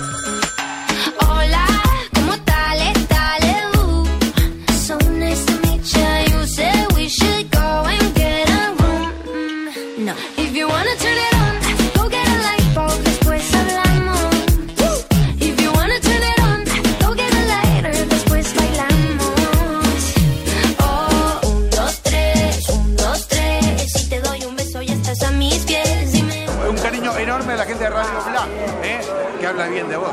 Thank you. De vos.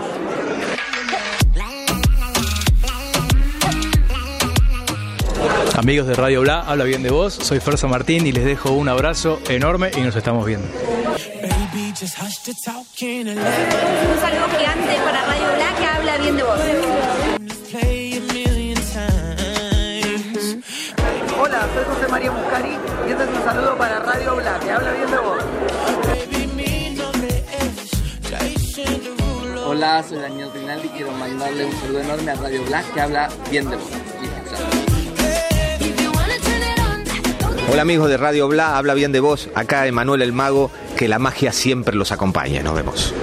Amigos de Radio Bla, habla bien de vos, soy Ferso Martín y les dejo un abrazo enorme y nos estamos viendo. Un saludo gigante para Radio Black que habla bien de vos. Hola, soy José María Muscari y este es un saludo para Radio Black, que habla bien de vos. Hola, soy Daniel Rinaldi y quiero mandarle un saludo enorme a Radio Black que habla bien de vos. Hola amigos de Radio Bla, habla bien de vos. Acá Emanuel el Mago, que la magia siempre los acompañe. Nos vemos.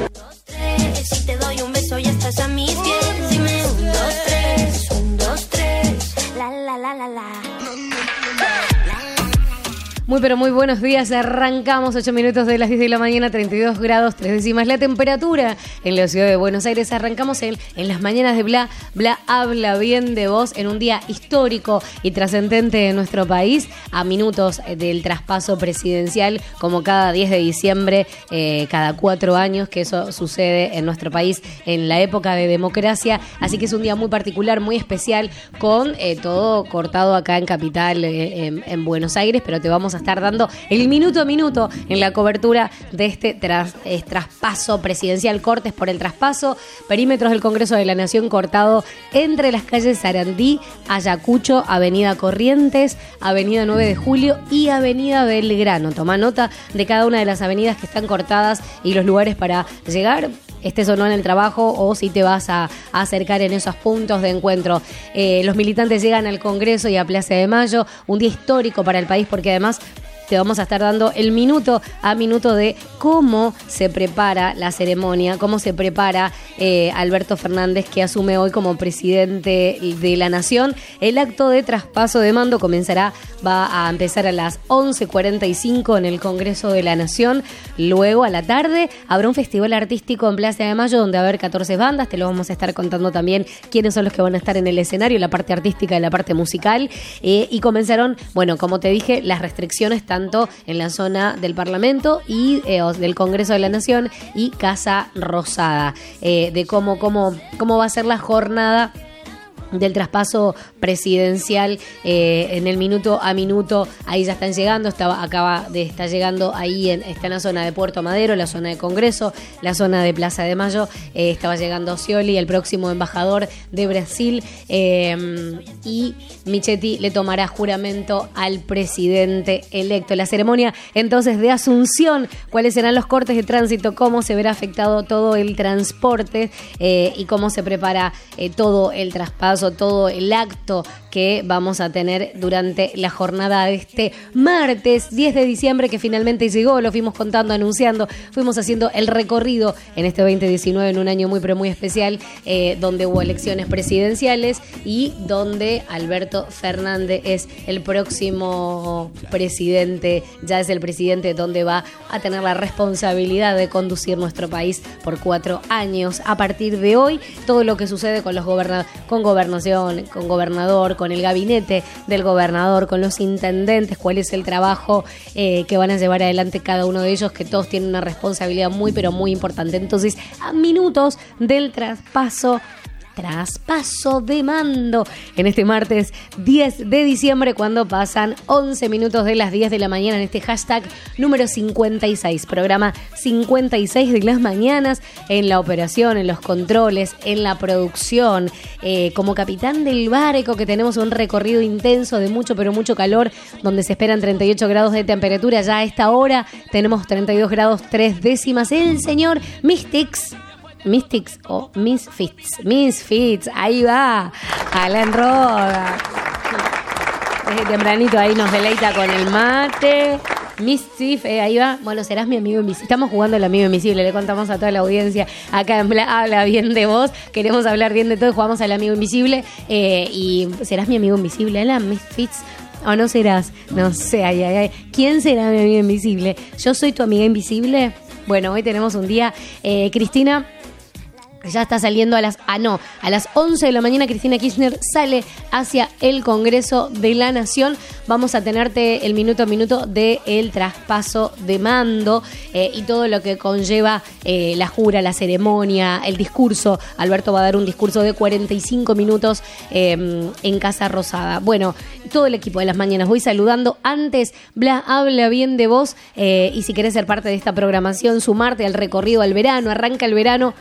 Muy pero muy buenos días, arrancamos 8 minutos de las 10 de la mañana, 32 grados, 3 décimas la temperatura en la ciudad de Buenos Aires. Arrancamos en, en las mañanas de Bla, Bla habla bien de vos en un día histórico y trascendente en nuestro país, a minutos del traspaso presidencial, como cada 10 de diciembre, eh, cada cuatro años, que eso sucede en nuestro país en la época de democracia. Así que es un día muy particular, muy especial, con eh, todo cortado acá en Capital, eh, en, en Buenos Aires, pero te vamos a estar dando el minuto a minuto en la cobertura de este tras- eh, traspaso presidencial, cortes por el traspaso, perímetros del Congreso de la Nación cortado entre las calles Sarandí, Ayacucho, Avenida Corrientes, Avenida 9 de Julio y Avenida Belgrano. Toma nota de cada una de las avenidas que están cortadas y los lugares para llegar estés o no en el trabajo o si te vas a, acercar en esos puntos de encuentro. Eh, los militantes llegan al Congreso y a Plaza de Mayo, un día histórico para el país porque además te vamos a estar dando el minuto a minuto de cómo se prepara la ceremonia, cómo se prepara eh, Alberto Fernández, que asume hoy como presidente de la Nación. El acto de traspaso de mando comenzará, va a empezar a las 11.45 en el Congreso de la Nación. Luego, a la tarde, habrá un festival artístico en Plaza de Mayo donde va a haber 14 bandas. Te lo vamos a estar contando también quiénes son los que van a estar en el escenario, la parte artística y la parte musical. Eh, y comenzaron, bueno, como te dije, las restricciones tanto en la zona del Parlamento y eh, del Congreso de la Nación y Casa Rosada, eh, de cómo, cómo, cómo va a ser la jornada del traspaso presidencial eh, en el minuto a minuto ahí ya están llegando estaba acaba de estar llegando ahí en, está en la zona de Puerto Madero la zona de Congreso la zona de Plaza de Mayo eh, estaba llegando Scioli el próximo embajador de Brasil eh, y Michetti le tomará juramento al presidente electo. La ceremonia entonces de Asunción cuáles serán los cortes de tránsito cómo se verá afectado todo el transporte y cómo se prepara todo el traspaso todo el acto eso que vamos a tener durante la jornada de este martes 10 de diciembre que finalmente llegó, lo fuimos contando, anunciando, fuimos haciendo el recorrido en este 2019 en un año muy pero muy especial eh, donde hubo elecciones presidenciales y donde Alberto Fernández es el próximo presidente, ya es el presidente donde va a tener la responsabilidad de conducir nuestro país por cuatro años. A partir de hoy, todo lo que sucede con los goberna con gobernación, con gobernador, con el gabinete del gobernador, con los intendentes, cuál es el trabajo eh, que van a llevar adelante cada uno de ellos, que todos tienen una responsabilidad muy, pero muy importante. Entonces, a minutos del traspaso traspaso de mando en este martes 10 de diciembre cuando pasan 11 minutos de las 10 de la mañana en este hashtag número 56, programa 56 de las mañanas en la operación, en los controles, en la producción, eh, como capitán del barco que tenemos un recorrido intenso de mucho pero mucho calor donde se esperan 38 grados de temperatura. Ya a esta hora tenemos 32 grados 3 décimas. El señor Mystics Mystics o Misfits. Misfits, ahí va. Alan Roda. Desde tempranito ahí nos deleita con el mate. Mischief, eh, ahí va. Bueno, serás mi amigo invisible. Estamos jugando el amigo invisible. Le contamos a toda la audiencia. Acá en Bla- habla bien de vos. Queremos hablar bien de todo. Jugamos al amigo invisible. Eh, y serás mi amigo invisible, Alan Misfits. ¿O no serás? No sé, ay, ay, ay. ¿Quién será mi amigo invisible? ¿Yo soy tu amiga invisible? Bueno, hoy tenemos un día. Eh, Cristina, ya está saliendo a las, ah no, a las 11 de la mañana Cristina Kirchner sale hacia el Congreso de la Nación. Vamos a tenerte el minuto a minuto del traspaso de mando eh, y todo lo que conlleva eh, la jura, la ceremonia, el discurso. Alberto va a dar un discurso de 45 minutos eh, en Casa Rosada. Bueno, todo el equipo de las mañanas voy saludando. Antes, Bla habla bien de vos eh, y si querés ser parte de esta programación, sumarte al recorrido al verano, arranca el verano.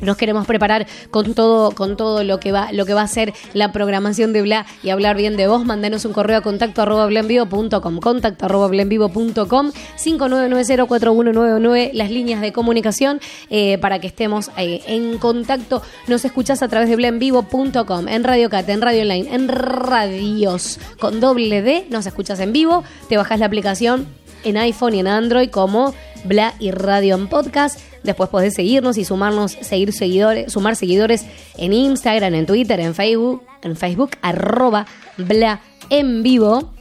Nos queremos preparar con todo, con todo lo que va, lo que va a ser la programación de Bla y hablar bien de vos. Mandanos un correo a contacto arroba blenvivo.com, contacto arroba blenvivo.com, 59904199, las líneas de comunicación eh, para que estemos eh, en contacto. Nos escuchás a través de blenvivo.com, en Radio Cat, en Radio Online, en Radios con doble D, nos escuchas en vivo, te bajás la aplicación en iPhone y en Android como Bla y Radio en Podcast. Después podés seguirnos y sumarnos, seguir seguidores, sumar seguidores en Instagram, en Twitter, en Facebook, en Facebook, arroba Bla en vivo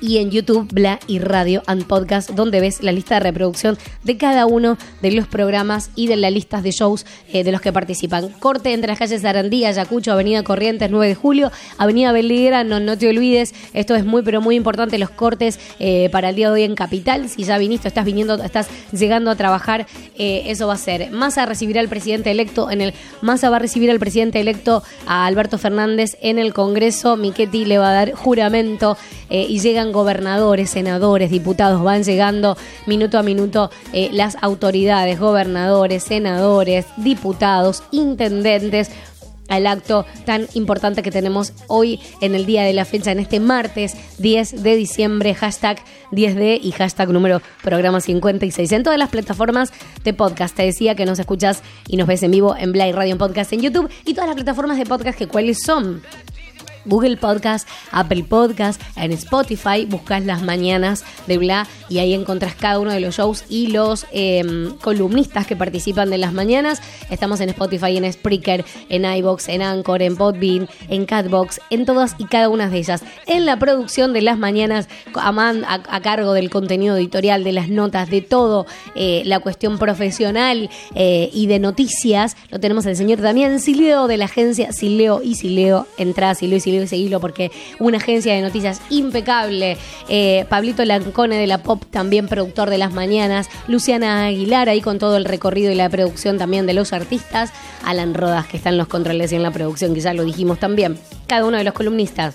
y en YouTube, Bla y Radio and Podcast, donde ves la lista de reproducción de cada uno de los programas y de las listas de shows eh, de los que participan. Corte entre las calles Arandí, Ayacucho, Avenida Corrientes, 9 de julio, Avenida Belgrano, no te olvides, esto es muy pero muy importante, los cortes eh, para el día de hoy en Capital. Si ya viniste, estás viniendo, estás llegando a trabajar, eh, eso va a ser. Massa recibirá al presidente electo en el. Massa va a recibir al presidente electo a Alberto Fernández en el Congreso. Miquetti le va a dar juramento y llegan gobernadores, senadores, diputados, van llegando minuto a minuto eh, las autoridades, gobernadores, senadores, diputados, intendentes al acto tan importante que tenemos hoy en el día de la fecha, en este martes 10 de diciembre, hashtag 10D y hashtag número programa 56. En todas las plataformas de podcast, te decía que nos escuchas y nos ves en vivo en Blay Radio en Podcast en YouTube y todas las plataformas de podcast que cuáles son. Google Podcast, Apple Podcast, en Spotify, buscas las mañanas de Bla y ahí encontrás cada uno de los shows y los eh, columnistas que participan de las mañanas. Estamos en Spotify, en Spreaker, en iBox, en Anchor, en Podbean, en Catbox, en todas y cada una de ellas. En la producción de las mañanas, a, a- cargo del contenido editorial, de las notas, de todo, eh, la cuestión profesional eh, y de noticias, lo tenemos el señor Damián Sileo de la agencia Sileo y Sileo. Entrá Sileo y Sileo y seguilo porque una agencia de noticias impecable. Eh, Pablito Lancone de la Pop, también productor de las mañanas. Luciana Aguilar ahí con todo el recorrido y la producción también de los artistas. Alan Rodas que está en los controles y en la producción, que ya lo dijimos también. Cada uno de los columnistas.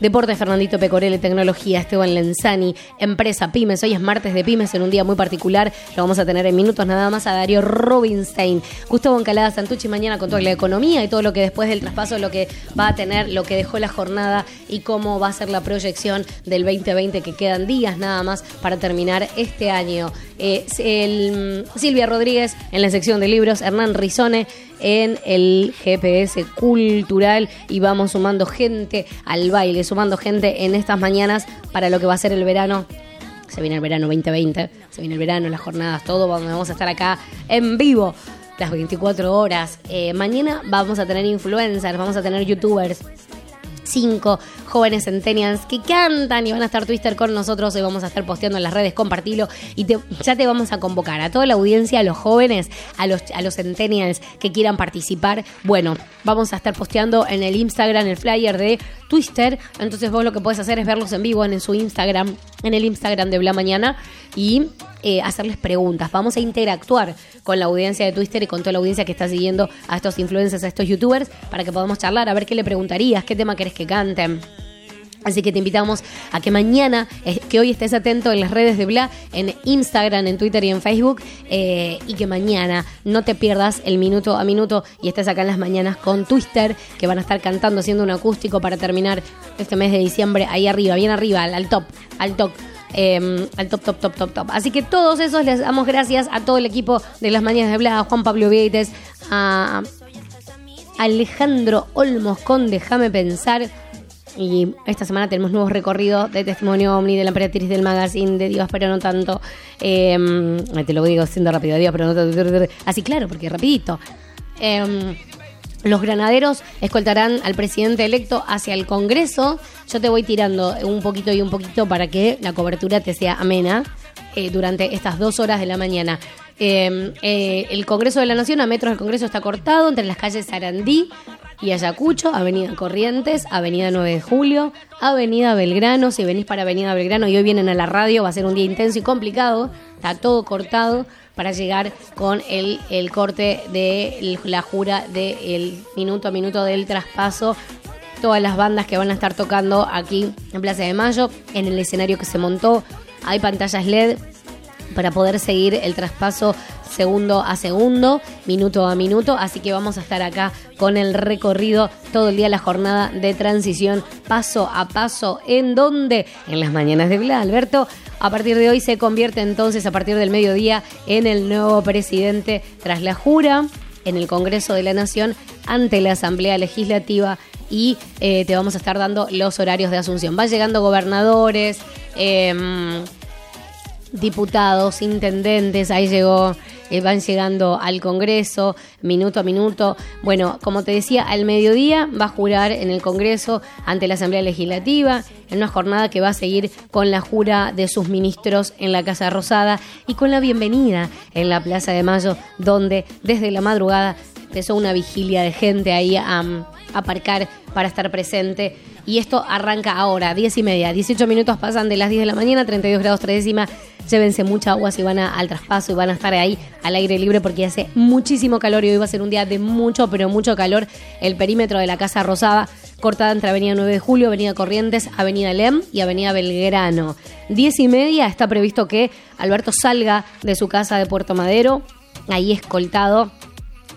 Deporte, Fernandito Pecorele, Tecnología, Esteban Lenzani, Empresa, Pymes. Hoy es martes de Pymes en un día muy particular. Lo vamos a tener en minutos nada más a Darío Robinstein, Gustavo Encalada Santucci mañana con toda la economía y todo lo que después del traspaso, lo que va a tener, lo que dejó la jornada y cómo va a ser la proyección del 2020, que quedan días nada más para terminar este año. Eh, el- Silvia Rodríguez en la sección de libros, Hernán Rizone en el GPS cultural y vamos sumando gente al baile, sumando gente en estas mañanas para lo que va a ser el verano. Se viene el verano 2020, se viene el verano, las jornadas, todo, vamos vamos a estar acá en vivo las 24 horas. Eh, mañana vamos a tener influencers, vamos a tener youtubers, cinco jóvenes centennials que cantan y van a estar Twitter con nosotros. Hoy vamos a estar posteando en las redes, compartilo y te- ya te vamos a convocar a toda la audiencia, a los jóvenes, a los, a los centennials que quieran participar. Bueno, vamos a estar posteando en el Instagram el flyer de Twitter. Entonces vos lo que puedes hacer es verlos en vivo en, su Instagram en el Instagram de Bla Mañana y eh, hacerles preguntas. Vamos a interactuar con la audiencia de Twitter y con toda la audiencia que está siguiendo a estos influencers, a estos youtubers, para que podamos charlar, a ver qué le preguntarías, qué tema querés que canten. Así que te invitamos a que mañana, eh, que hoy estés atento en las redes de Bla, en Instagram, en Twitter y en Facebook, eh, y que mañana no te pierdas el minuto a minuto y estés acá en las mañanas con Twister, que van a estar cantando, haciendo un acústico para terminar este mes de diciembre ahí arriba, bien arriba, al, top, al top. eh, al top, top, top, top, top. Así que todos esos les damos gracias a todo el equipo de las mañanas de Bla, a Juan Pablo Vieites, a Alejandro Olmos con Déjame Pensar. Y esta semana tenemos nuevos recorridos de testimonio Omni, de la emperatriz del magazine, de Divas, pero no tanto. Eh, te lo digo siendo rápido, Divas, pero no tanto. Así, claro, porque rapidito. Eh, los granaderos escoltarán al presidente electo hacia el Congreso. Yo te voy tirando un poquito y un poquito para que la cobertura te sea amena eh, durante estas dos horas de la mañana. Eh, eh, el Congreso de la Nación, a metros del Congreso, está cortado entre las calles Sarandí y Ayacucho, Avenida Corrientes, Avenida 9 de Julio, Avenida Belgrano. Si venís para Avenida Belgrano y hoy vienen a la radio, va a ser un día intenso y complicado. Está todo cortado para llegar con el, el corte de la jura del minuto a minuto del traspaso. Todas las bandas que van a estar tocando aquí en Plaza de Mayo, en el escenario que se montó, hay pantallas LED para poder seguir el traspaso segundo a segundo, minuto a minuto. Así que vamos a estar acá con el recorrido todo el día, la jornada de transición, paso a paso. ¿En donde En las mañanas de Bla. Alberto, a partir de hoy se convierte entonces, a partir del mediodía, en el nuevo presidente tras la jura en el Congreso de la Nación ante la Asamblea Legislativa y eh, te vamos a estar dando los horarios de asunción. Van llegando gobernadores, eh, diputados, intendentes, ahí llegó, eh, van llegando al Congreso, minuto a minuto. Bueno, como te decía, al mediodía va a jurar en el Congreso ante la Asamblea Legislativa, en una jornada que va a seguir con la jura de sus ministros en la Casa Rosada y con la bienvenida en la Plaza de Mayo, donde desde la madrugada empezó una vigilia de gente ahí a, a aparcar para estar presente. Y esto arranca ahora, 10 y media. 18 minutos pasan de las 10 de la mañana, 32 grados 3 décimas. Llévense mucha agua si van a- al traspaso y van a estar ahí al aire libre porque hace muchísimo calor y hoy va a ser un día de mucho, pero mucho calor. El perímetro de la Casa Rosada, cortada entre Avenida 9 de Julio, Avenida Corrientes, Avenida Lem y Avenida Belgrano. 10 y media está previsto que Alberto salga de su casa de Puerto Madero, ahí escoltado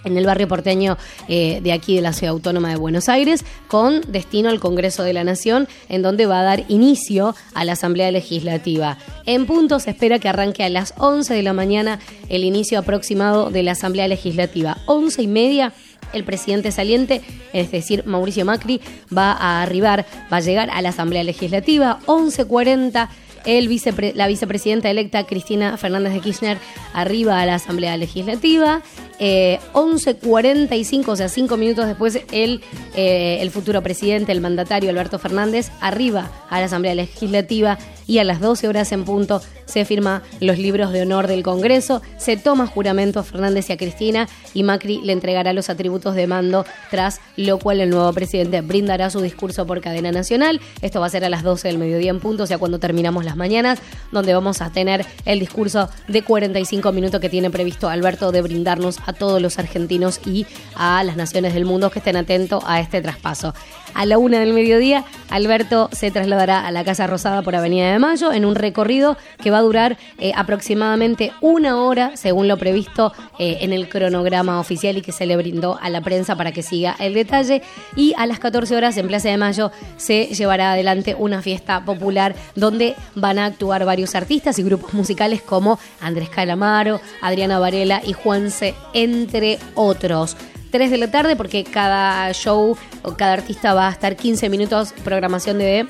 en el barrio porteño eh, de aquí de la Ciudad Autónoma de Buenos Aires, con destino al Congreso de la Nación, en donde va a dar inicio a la Asamblea Legislativa. En punto se espera que arranque a las 11 de la mañana el inicio aproximado de la Asamblea Legislativa. 11 y media el presidente saliente, es decir, Mauricio Macri, va a arribar, va a llegar a la Asamblea Legislativa. 11.40 el vicepre- la vicepresidenta electa Cristina Fernández de Kirchner arriba a la Asamblea Legislativa. Eh, 11.45, o sea, cinco minutos después, el, eh, el futuro presidente, el mandatario Alberto Fernández, arriba a la Asamblea Legislativa y a las 12 horas en punto se firma los libros de honor del Congreso, se toma juramento a Fernández y a Cristina y Macri le entregará los atributos de mando, tras lo cual el nuevo presidente brindará su discurso por cadena nacional. Esto va a ser a las 12 del mediodía en punto, o sea, cuando terminamos las mañanas, donde vamos a tener el discurso de 45 minutos que tiene previsto Alberto de brindarnos a todos los argentinos y a las naciones del mundo que estén atentos a este traspaso. A la una del mediodía, Alberto se trasladará a la Casa Rosada por Avenida de Mayo en un recorrido que va a durar eh, aproximadamente una hora, según lo previsto eh, en el cronograma oficial y que se le brindó a la prensa para que siga el detalle. Y a las 14 horas en Plaza de Mayo se llevará adelante una fiesta popular donde van a actuar varios artistas y grupos musicales como Andrés Calamaro, Adriana Varela y Juanse, entre otros. 3 de la tarde porque cada show o cada artista va a estar 15 minutos programación de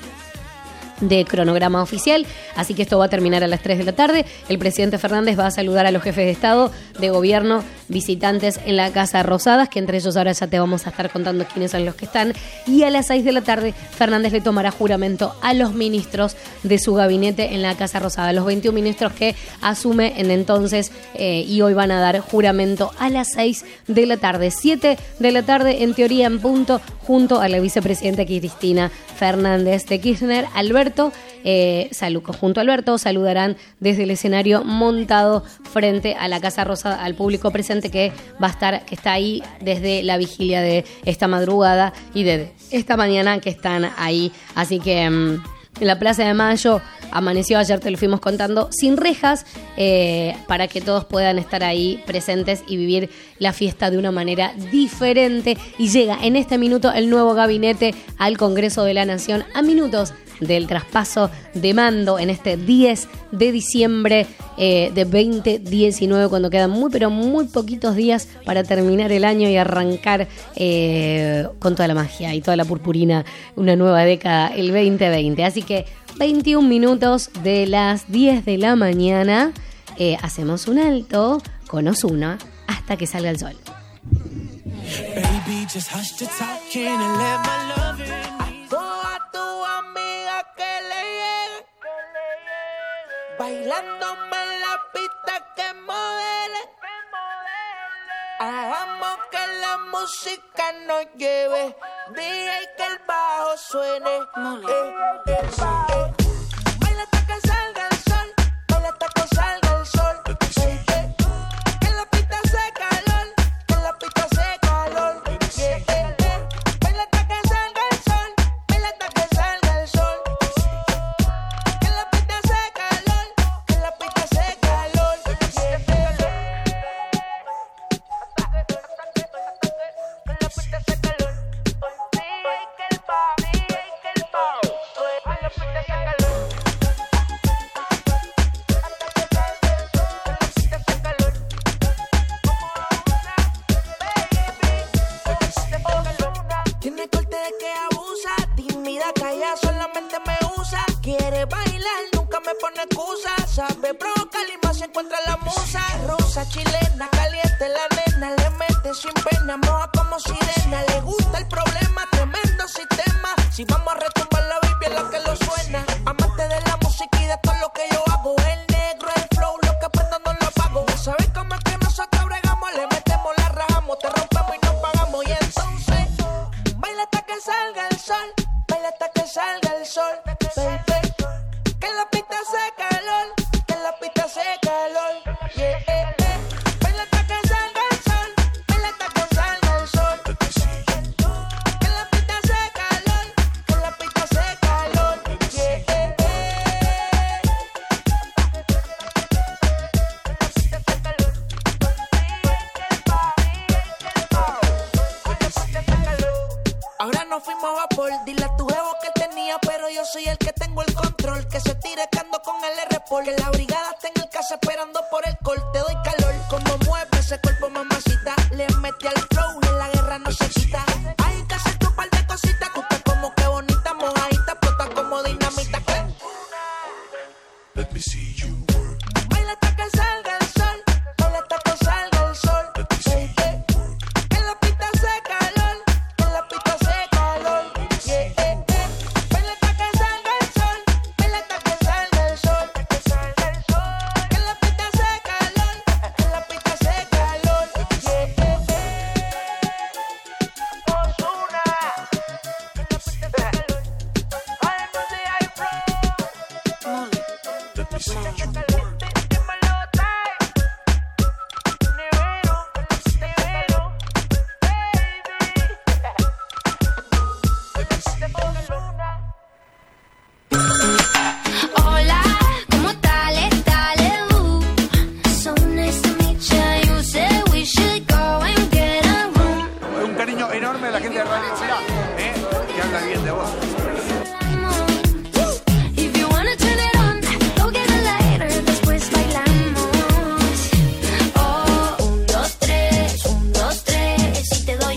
de cronograma oficial, así que esto va a terminar a las 3 de la tarde. El presidente Fernández va a saludar a los jefes de Estado, de gobierno, visitantes en la Casa Rosadas, que entre ellos ahora ya te vamos a estar contando quiénes son los que están. Y a las 6 de la tarde, Fernández le tomará juramento a los ministros de su gabinete en la Casa Rosada, los 21 ministros que asume en entonces eh, y hoy van a dar juramento a las 6 de la tarde. 7 de la tarde, en teoría, en punto, junto a la vicepresidenta Cristina Fernández de Kirchner. Alberto eh, salud, Alberto, saludarán desde el escenario montado frente a la Casa Rosa al público presente que va a estar, que está ahí desde la vigilia de esta madrugada y de esta mañana que están ahí. Así que mm, en la Plaza de Mayo amaneció ayer, te lo fuimos contando, sin rejas, eh, para que todos puedan estar ahí presentes y vivir la fiesta de una manera diferente. Y llega en este minuto el nuevo gabinete al Congreso de la Nación a minutos del traspaso de mando en este 10 de diciembre eh, de 2019, cuando quedan muy, pero muy poquitos días para terminar el año y arrancar eh, con toda la magia y toda la purpurina una nueva década, el 2020. Así que 21 minutos de las 10 de la mañana, eh, hacemos un alto con Osuna hasta que salga el sol. Tu amiga que le llegue. Bailándome en la pista que modele. Hagamos que la música nos lleve. DJ que el bajo suene. Eh, eh, eh.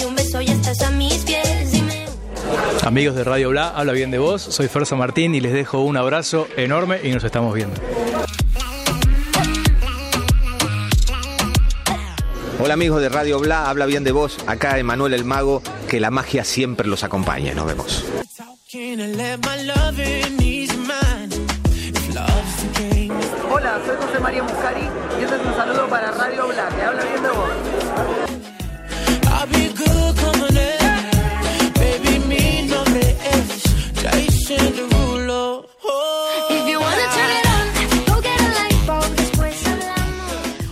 Un beso, ya estás a mis pies. Dime. Amigos de Radio Bla, habla bien de vos. Soy Ferza Martín y les dejo un abrazo enorme y nos estamos viendo. Hola amigos de Radio Bla, habla bien de vos. Acá Emanuel el Mago, que la magia siempre los acompañe. Nos vemos. Hola, soy José María Muscari y este es un saludo para Radio Black, habla bien de vos.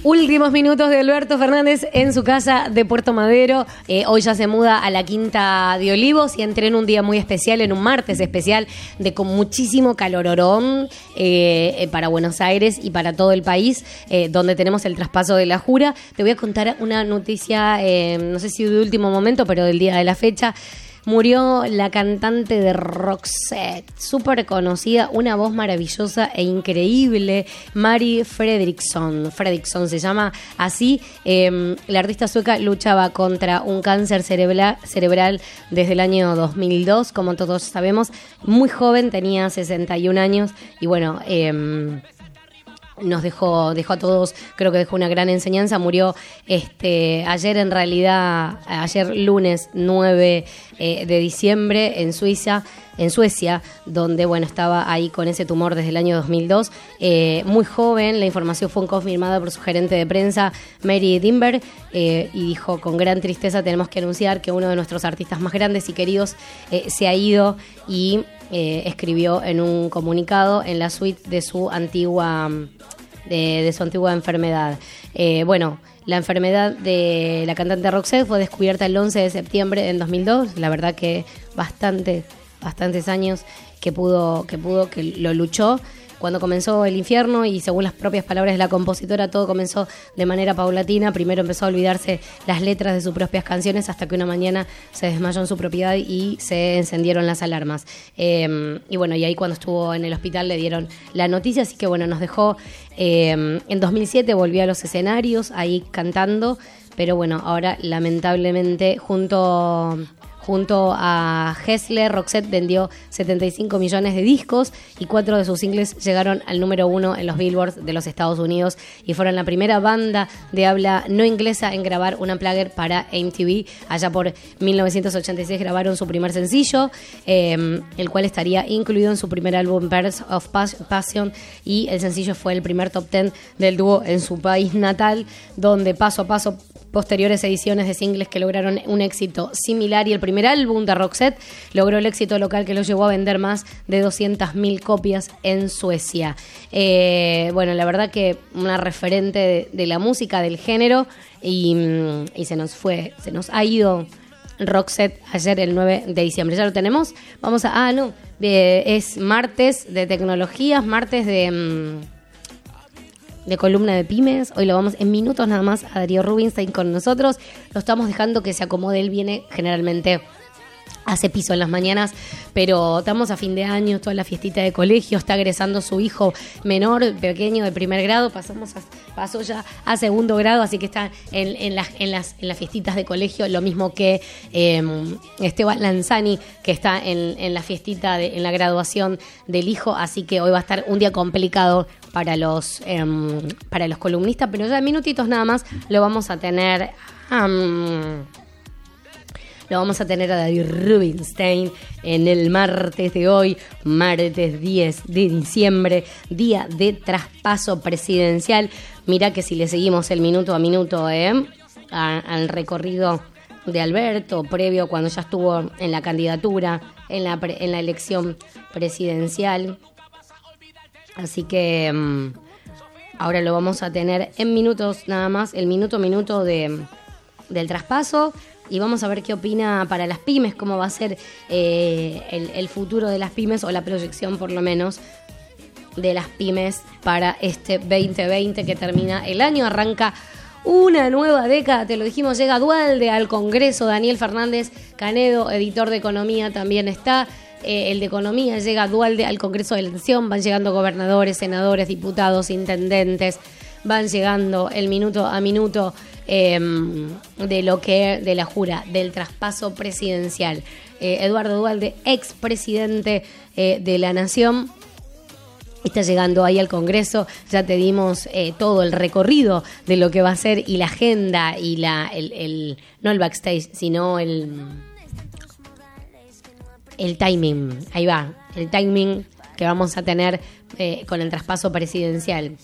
Últimos minutos de Alberto Fernández en su casa de Puerto Madero. Eh, hoy ya se muda a la Quinta de Olivos y entré en un día muy especial, en un martes especial, de con muchísimo calororón eh, eh, para Buenos Aires y para todo el país, donde tenemos el traspaso de la jura. Te voy a contar una noticia, no sé si de último momento, pero del día de la fecha. Murió la cantante de Roxette, súper conocida, una voz maravillosa e increíble, Mari Fredriksson. Fredriksson se llama así. Eh, la artista sueca luchaba contra un cáncer cerebral, desde el año 2002, como todos sabemos. Muy joven, tenía 61 años y bueno... Eh, nos dejó, dejó a todos, creo que dejó una gran enseñanza. Murió este ayer en realidad, ayer lunes 9 eh, de diciembre en Suiza, en Suecia, donde bueno, estaba ahí con ese tumor desde el año 2002. Eh, muy joven, la información fue confirmada por su gerente de prensa, Mary Dimber, eh, y dijo con gran tristeza tenemos que anunciar que uno de nuestros artistas más grandes y queridos se ha ido y eh, escribió en un comunicado en la suite de su antigua de, su antigua enfermedad. Eh, bueno, la enfermedad de la cantante Roxette fue descubierta el 11 de septiembre del 2002. La verdad que bastante, bastantes años que pudo, que pudo, que lo luchó. Cuando comenzó el infierno y según las propias palabras de la compositora, todo comenzó de manera paulatina. Primero empezó a olvidarse las letras de sus propias canciones hasta que una mañana se desmayó en su propiedad y se encendieron las alarmas. Eh, y bueno, y ahí cuando estuvo en el hospital le dieron la noticia, así que bueno, nos dejó eh, en 2007, volvió a los escenarios ahí cantando, pero bueno, ahora lamentablemente junto Junto a Hessler, Roxette vendió 75 millones de discos y cuatro de sus singles llegaron al número uno en los billboards de los Estados Unidos y fueron la primera banda de habla no inglesa en grabar una plagger para MTV. Allá por 1986 grabaron su primer sencillo, eh, el cual estaría incluido en su primer álbum Birds of Pas- Passion y el sencillo fue el primer top 10 del dúo en su país natal, donde paso a paso posteriores ediciones de singles que lograron un éxito similar y el primer álbum de Roxette logró el éxito local que lo llevó a vender más de 200.000 copias en Suecia. Eh, bueno, la verdad que una referente de, la música, del género y, mm, y se nos fue, se nos ha ido Roxette ayer el 9 de diciembre. ¿Ya lo tenemos? Vamos a... Ah, no. eh, es martes de tecnologías, martes de... mm, de columna de pymes. Hoy lo vamos en minutos nada más a Darío Rubinstein con nosotros. Lo estamos dejando que se acomode. Él viene generalmente hace piso en las mañanas, pero estamos a fin de año, toda la fiestita de colegio, está egresando su hijo menor, pequeño de primer grado, pasamos a- pasó ya a segundo grado, así que está en, las, fiestitas de colegio, lo mismo que eh, Esteban Lanzani, que está en, la fiestita, de, en la graduación del hijo, así que hoy va a estar un día complicado para los, em, para los columnistas, pero ya en minutitos nada más lo vamos a tener... lo vamos a tener a David Rubinstein en el martes de hoy, martes 10 de diciembre, día de traspaso presidencial. Mira que si le seguimos el minuto a minuto ¿eh? Al recorrido de Alberto, previo cuando ya estuvo en la candidatura, en la, pre- en la elección presidencial. Así que mm, ahora lo vamos a tener en minutos nada más, el minuto a minuto de, del traspaso. Y vamos a ver qué opina para las pymes, cómo va a ser eh, el, futuro de las pymes o la proyección por lo menos de las pymes para este 2020 que termina el año. Arranca una nueva década, te lo dijimos, llega Dualde al Congreso, Daniel Fernández Canedo, editor de Economía, también está. Eh, el de Economía llega Dualde al Congreso de la Nación, van llegando gobernadores, senadores, diputados, intendentes, van llegando el minuto a minuto eh, de lo que de la jura del traspaso presidencial. Eh, Eduardo Dualde, expresidente eh, de la Nación, Está llegando ahí al Congreso, ya te dimos eh, todo el recorrido de lo que va a ser y la agenda y la el, el- no el backstage, sino el el timing. Ahí va, el timing que vamos a tener eh, con el traspaso presidencial.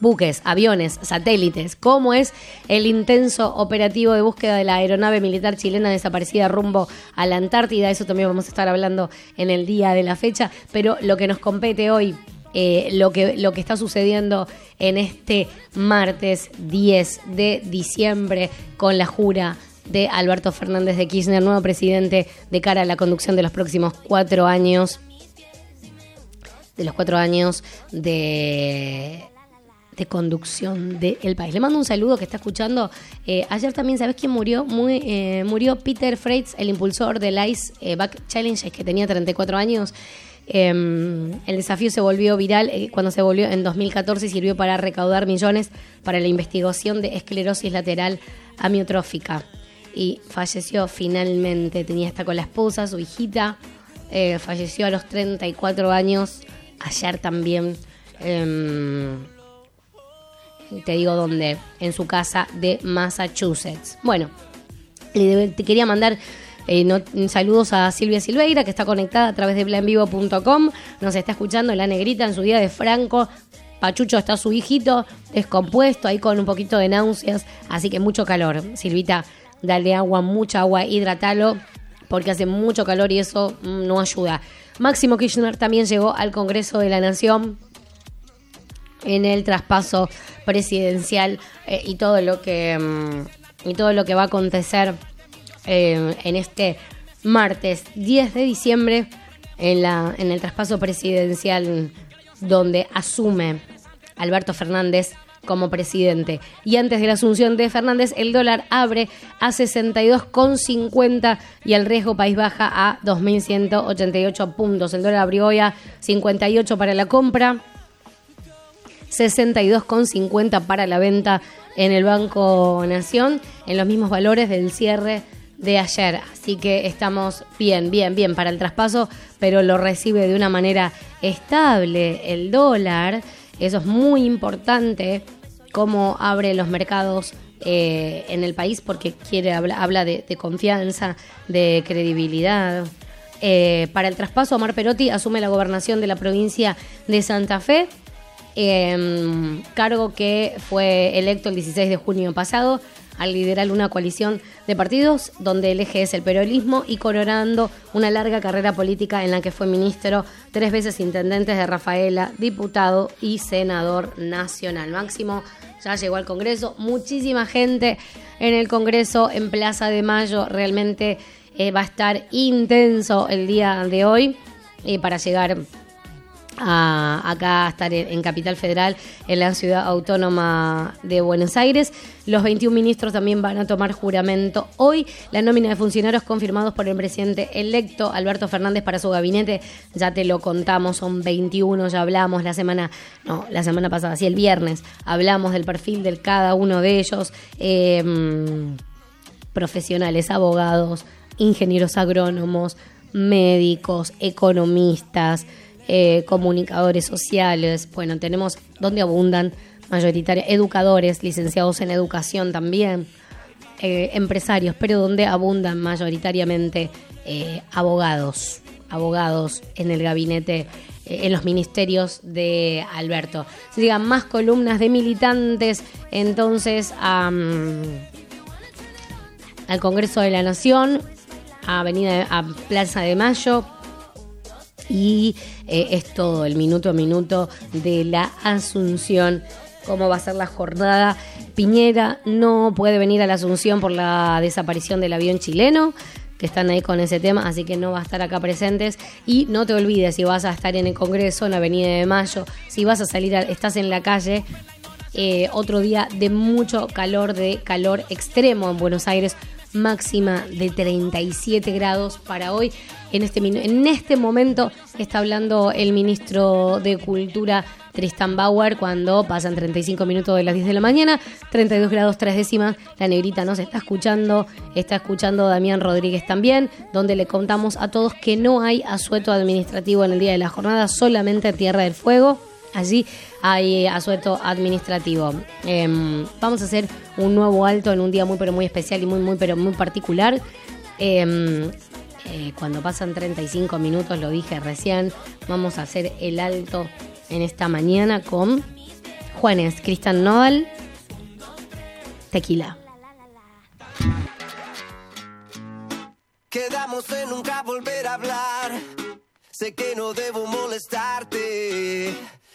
Buques, aviones, satélites, cómo es el intenso operativo de búsqueda de la aeronave militar chilena desaparecida rumbo a la Antártida. Eso también vamos a estar hablando en el día de la fecha. Pero lo que nos compete hoy eh, lo, que, lo que está sucediendo en este martes 10 de diciembre con la jura de Alberto Fernández de Kirchner, nuevo presidente, de cara a la conducción de los próximos cuatro años, de los cuatro años de, de conducción del país. Le mando un saludo que está escuchando. Eh, ayer también, ¿sabes quién murió? Eh, murió Peter Freitz, el impulsor del Ice eh, Back Challenge, que tenía 34 años. Em, el desafío se volvió viral cuando se volvió en 2014 y sirvió para recaudar millones para la investigación de esclerosis lateral amiotrófica. Y falleció finalmente. Tenía hasta con la esposa, su hijita. Falleció a los 34 años. Ayer también. Te digo dónde. En su casa de Massachusetts. Bueno, te quería mandar eh, saludos a Silvia Silveira, que está conectada a través de blanvivo.com. Nos está escuchando la negrita en su día de Franco. Pachucho está su hijito, descompuesto, ahí con un poquito de náuseas. Así que mucho calor. Silvita, dale agua, mucha agua, hidratalo, porque hace mucho calor y eso mm, no ayuda. Máximo Kirchner también llegó al Congreso de la Nación en el traspaso presidencial eh, y todo lo que mm, y todo lo que va a acontecer eh, en este martes 10 de diciembre en la en el traspaso presidencial donde asume Alberto Fernández como presidente. Y antes de la asunción de Fernández, el dólar abre a 62,50 y el riesgo país baja a 2.188 puntos. El dólar abrió hoy a 58 para la compra, 62,50 para la venta en el Banco Nación, en los mismos valores del cierre de ayer. Así que estamos bien, bien, bien para el traspaso, pero lo recibe de una manera estable el dólar. Eso es muy importante, cómo abre los mercados eh, en el país, porque quiere habla, habla de, confianza, de credibilidad. Eh, para el traspaso, Omar Perotti asume la gobernación de la provincia de Santa Fe, eh, cargo que fue electo el 16 de junio pasado al liderar una coalición de partidos donde el eje es el peronismo y coronando una larga carrera política en la que fue ministro, tres veces intendente de Rafaela, diputado y senador nacional. Máximo ya llegó al Congreso, muchísima gente en el Congreso en Plaza de Mayo, realmente eh, va a estar intenso el día de hoy eh, para llegar a, acá estar en, Capital Federal, en la ciudad autónoma de Buenos Aires. Los 21 ministros también van a tomar juramento hoy. La nómina de funcionarios confirmados por el presidente electo Alberto Fernández para su gabinete, ya te lo contamos, son 21, ya hablamos la semana, no, la semana pasada, sí, el viernes, hablamos del perfil de cada uno de ellos. eh, profesionales, abogados, ingenieros agrónomos, médicos, economistas, eh, comunicadores sociales. Bueno, tenemos donde abundan mayoritaria, educadores, licenciados en educación también, eh, empresarios, pero donde abundan mayoritariamente eh, abogados, abogados en el gabinete, en los ministerios de Alberto. Se digan más columnas de militantes, entonces al Congreso de la Nación, a Avenida a Plaza de Mayo, y eh, es todo el minuto a minuto de la Asunción, cómo va a ser la jornada. Piñera no puede venir a la Asunción por la desaparición del avión chileno, que están ahí con ese tema, así que no va a estar acá presentes. Y no te olvides, si vas a estar en el Congreso, en la Avenida de Mayo, si vas a salir, a- estás en la calle, eh, otro día de mucho calor, de calor extremo en Buenos Aires, máxima de 37 grados para hoy. En este, en este momento está hablando el ministro de Cultura, Tristan Bauer, cuando pasan 35 minutos de las 10 de la mañana, 32 grados 3 décimas. La negrita nos está escuchando, está escuchando Damián Rodríguez también, donde le contamos a todos que no hay asueto administrativo en el día de la jornada, solamente Tierra del Fuego. Allí hay asueto administrativo. Em, vamos a hacer un nuevo alto en un día muy pero muy especial y muy muy pero muy particular. Em, eh, cuando pasan 35 minutos, lo dije recién, vamos a hacer el alto en esta mañana con Juanes, Cristian Nodal, Tequila. Quedamos en nunca volver a hablar. Sé que no debo molestarte.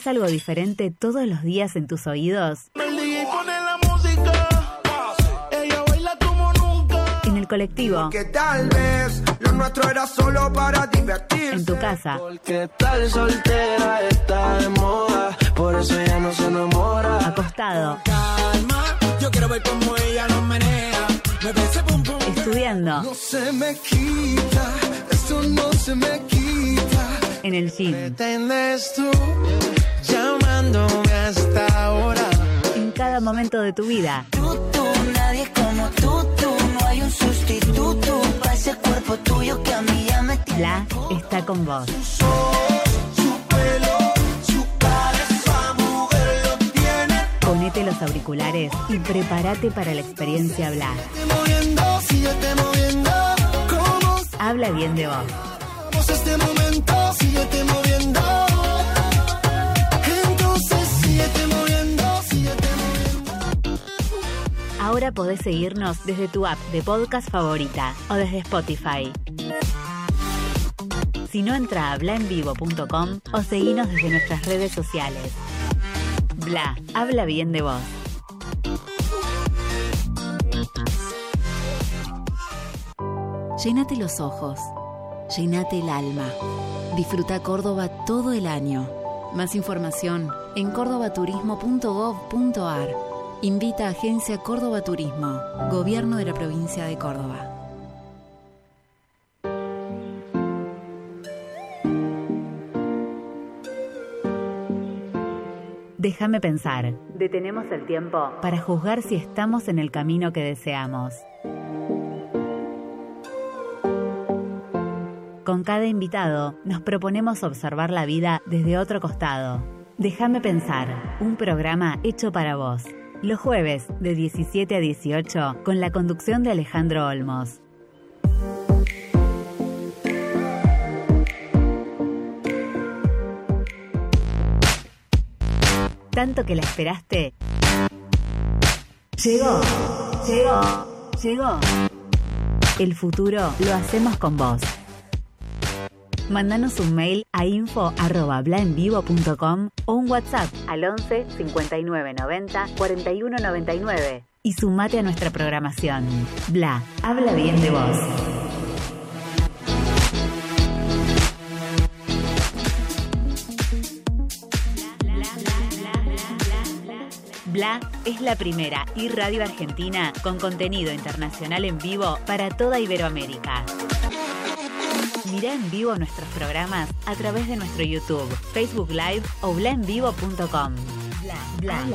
¿Querés algo diferente todos los días en tus oídos? En el colectivo, Que tal vez lo nuestro era solo para divertirse. en tu casa, Que tal soltera está de moda. Por eso ella no se enamora. acostado, Calma, yo quiero ver cómo ella lo menea. Me ese pum pum. estudiando, No se me quita, esto no se me quita. en el gym, ¿Entiendes tú? Llamándome hasta ahora. en cada momento de tu vida. Tú, tú, nadie como tú, tú. No hay un sustituto para ese cuerpo tuyo que a mí ya me tiene. Bla está con vos. Su pelo, su cara, esa mujer lo tiene. Ponete los auriculares y prepárate para la experiencia Bla. Te moviendo, síguete moviendo. ¿Cómo Habla bien de vos. este momento? Moviendo. Entonces Ahora podés seguirnos desde tu app de podcast favorita o desde Spotify. Si no, entra a blaenvivo.com o seguinos desde nuestras redes sociales. Bla, habla bien de vos. Llénate los ojos, llénate el alma. Disfruta Córdoba todo el año. Más información en cordobaturismo.gov.ar. Invita a Agencia Córdoba Turismo, Gobierno de la Provincia de Córdoba. Déjame pensar. Detenemos el tiempo para juzgar si estamos en el camino que deseamos. Con cada invitado nos proponemos observar la vida desde otro costado. Déjame pensar, un programa hecho para vos. Los jueves de 17 a 18 con la conducción de Alejandro Olmos. Tanto que la esperaste, Llegó, llegó, llegó. El futuro lo hacemos con vos. Mándanos un mail a info.blaenvivo.com o un WhatsApp al 11 59 90 41 99 y sumate a nuestra programación. Bla, habla bien de vos. Bla es la primera y radio argentina con contenido internacional en vivo para toda Iberoamérica. Mira en vivo nuestros programas a través de nuestro YouTube, Facebook Live o blaenvivo.com. Bla.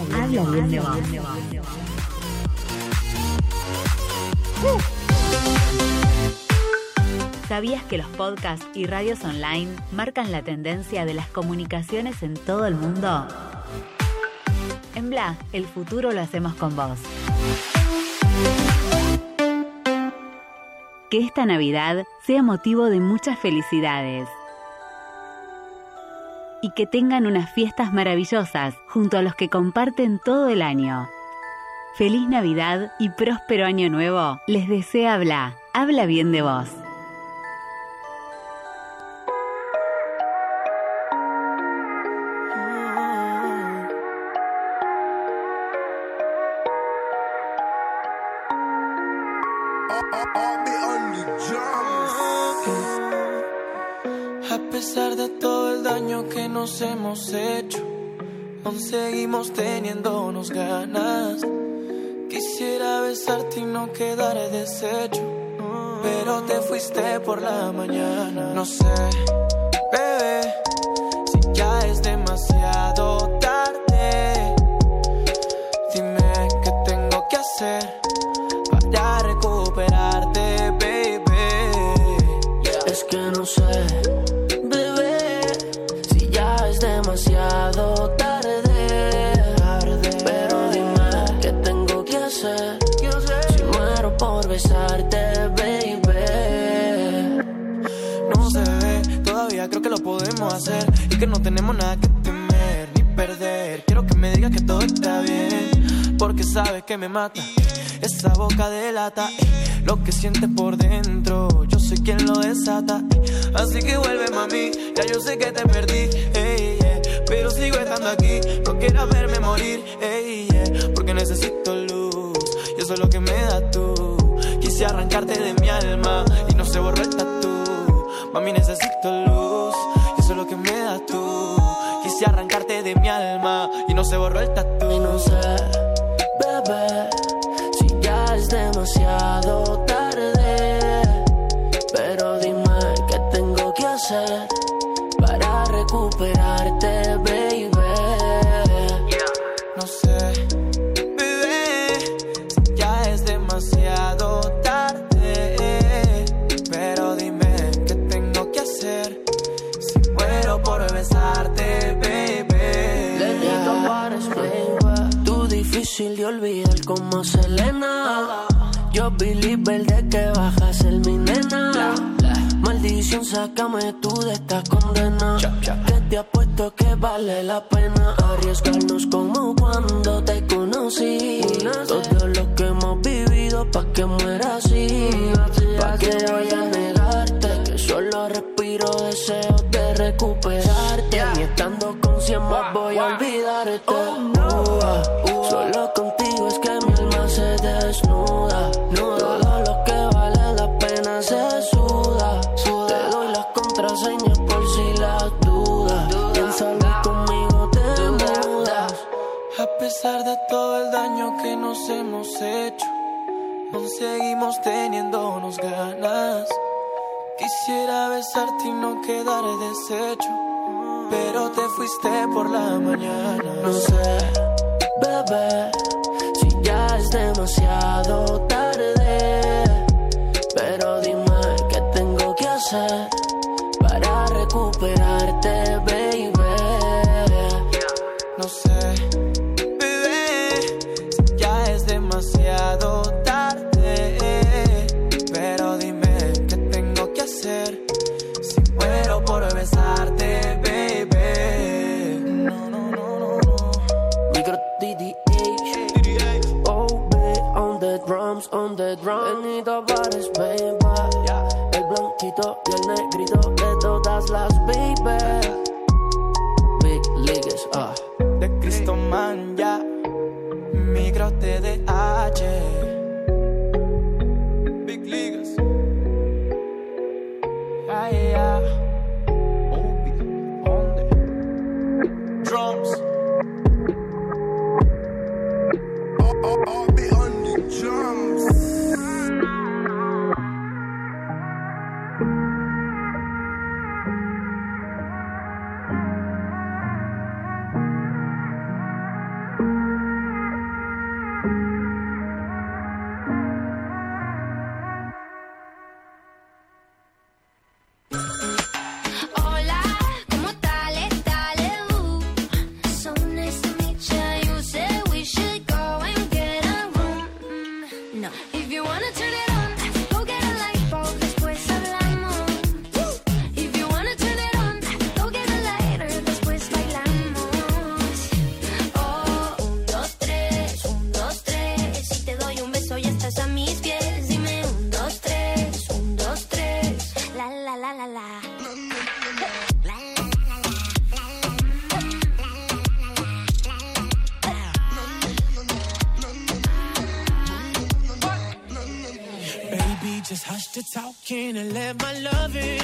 ¿Sabías que los podcasts y radios online marcan la tendencia de las comunicaciones en todo el mundo? En Bla, el futuro lo hacemos con vos. Que esta Navidad sea motivo de muchas felicidades. Y que tengan unas fiestas maravillosas junto a los que comparten todo el año. Feliz Navidad y próspero año nuevo. Les desea Bla. Habla bien de vos. Nos hemos hecho, aún seguimos teniéndonos ganas. Quisiera besarte y no quedar deshecho, pero te fuiste por la mañana. No sé, bebé, si ya es demasiado tarde. Dime qué tengo que hacer para recuperarte, baby. Es que no sé, y que no tenemos nada que temer ni perder. Quiero que me digas que todo está bien, porque sabes que me mata. Esa boca delata eh, lo que sientes por dentro. Yo soy quien lo desata. Así que vuelve, mami. Ya yo sé que te perdí, pero sigo estando aquí. No quieras verme morir, porque necesito luz. Y eso es lo que me das tú. Quise arrancarte de mi alma y no se borró el tatu. Mami, necesito luz. Lo que me das tú. Quise arrancarte de mi alma y no se borró el tatu. Y no sé, bebé, si ya es demasiado tarde. Pero dime qué tengo que hacer para recuperarte, difícil de olvidar como Selena. Yo believer de que bajas el mi nena. Maldición, sácame tú de esta condena. Que te apuesto que vale la pena arriesgarnos como cuando te conocí. Todo lo que hemos vivido pa' que muera así. Pa' que vaya a negarte que solo respiro deseos de recuperarte. Ni estando con cien más voy a olvidarte. Ua. Seguimos teniéndonos ganas. Quisiera besarte y no quedar deshecho, pero te fuiste por la mañana. No sé, bebé, si ya es demasiado tarde. Pero dime qué tengo que hacer the ground. It baby. Yeah. El blanquito y el negrito de todas las baby. Big leagues, ah. Uh. De Cristo Man, ya. Micro TDH. Big leagues. Yeah, yeah. have my loving.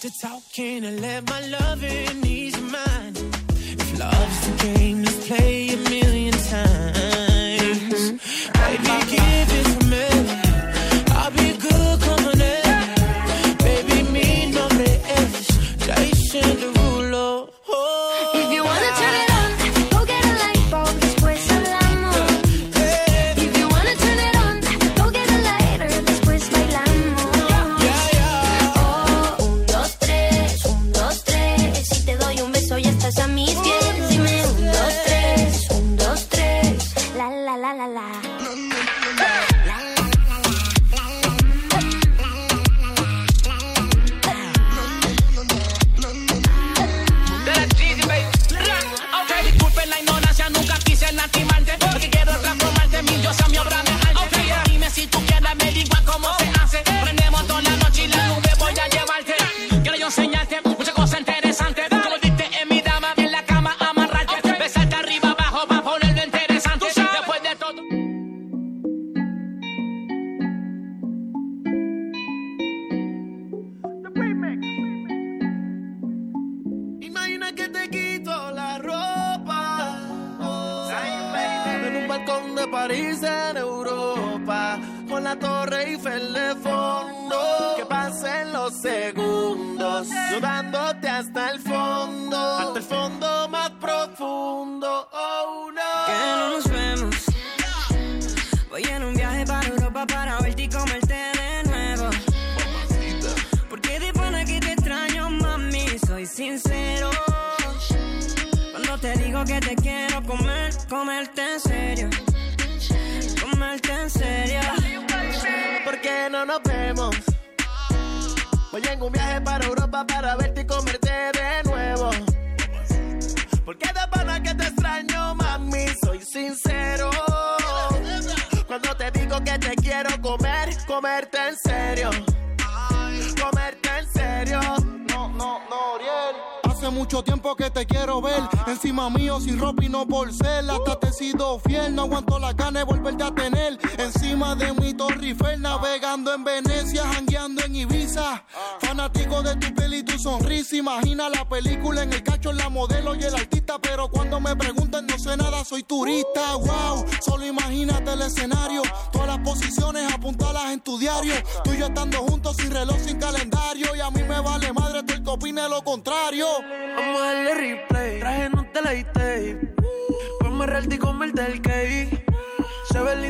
to talking and let my loving ease your mind. If love's the game, let's play a million.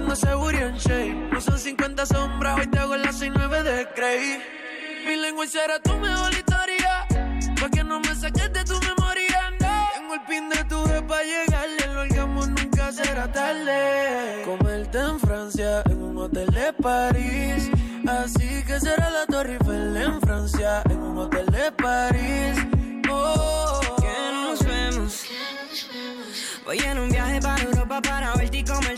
ando seguro y en shape. No son 50 sombras, hoy te hago las 69 de Grey. Mi lengua será tu mejor historia. Pa' que no me saques de tu memoria, no. Tengo el pin de tu para llegarle. Lo orgasmo nunca será tarde. Comerte en Francia, en un hotel de París. Así que será la Torre Eiffel en Francia, en un hotel de París. Oh, que nos vemos. Voy en un viaje para Europa para verte y comer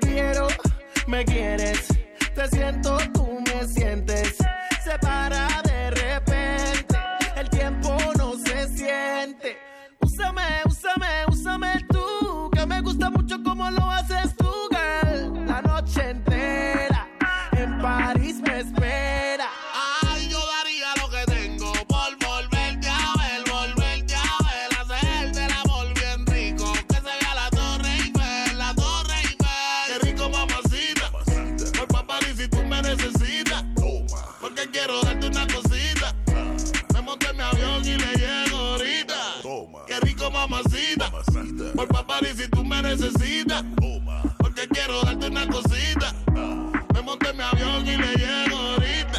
quiero, me quieres Por París si tú me necesitas. Porque quiero darte una cosita. Me monté en mi avión y le llego ahorita.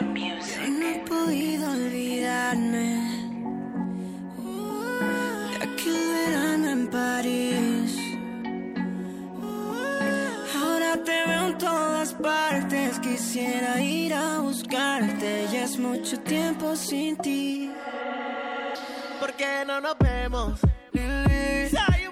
Yo no he podido olvidarme de aquel verano en París. Ahora te veo en todas partes. Quisiera ir a buscarte. Ya es mucho tiempo sin ti. ¿Por qué no nos vemos?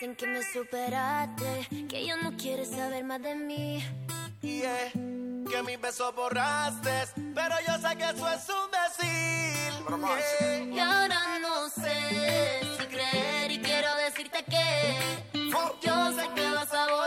Dicen que me superaste, que ya no quieres saber más de mí. Yeah, que mi beso borraste, pero yo sé que eso es un decir. Yeah. Y ahora no sé si creer y quiero decirte que yo sé que vas a volver.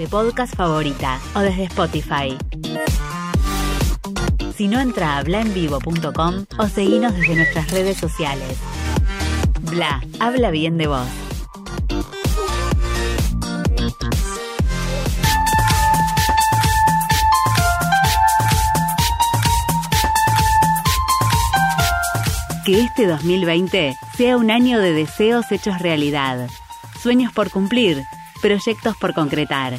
de podcast favorita o desde Spotify. Si no, entra a blaenvivo.com o seguinos desde nuestras redes sociales. Bla, habla bien de vos. Que este 2020 sea un año de deseos hechos realidad, sueños por cumplir, proyectos por concretar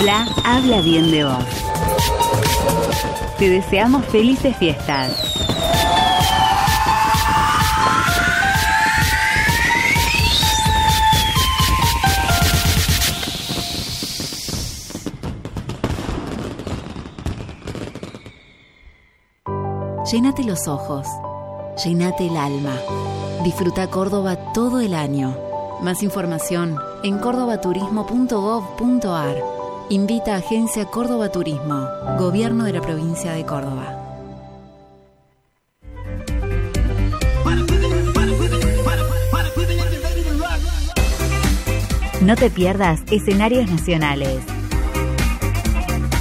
Bla habla bien de vos. Te deseamos felices fiestas. Llénate los ojos, llénate el alma. Disfruta Córdoba todo el año. Más información en cordobaturismo.gov.ar. Invita a Agencia Córdoba Turismo, Gobierno de la Provincia de Córdoba. No te pierdas escenarios nacionales.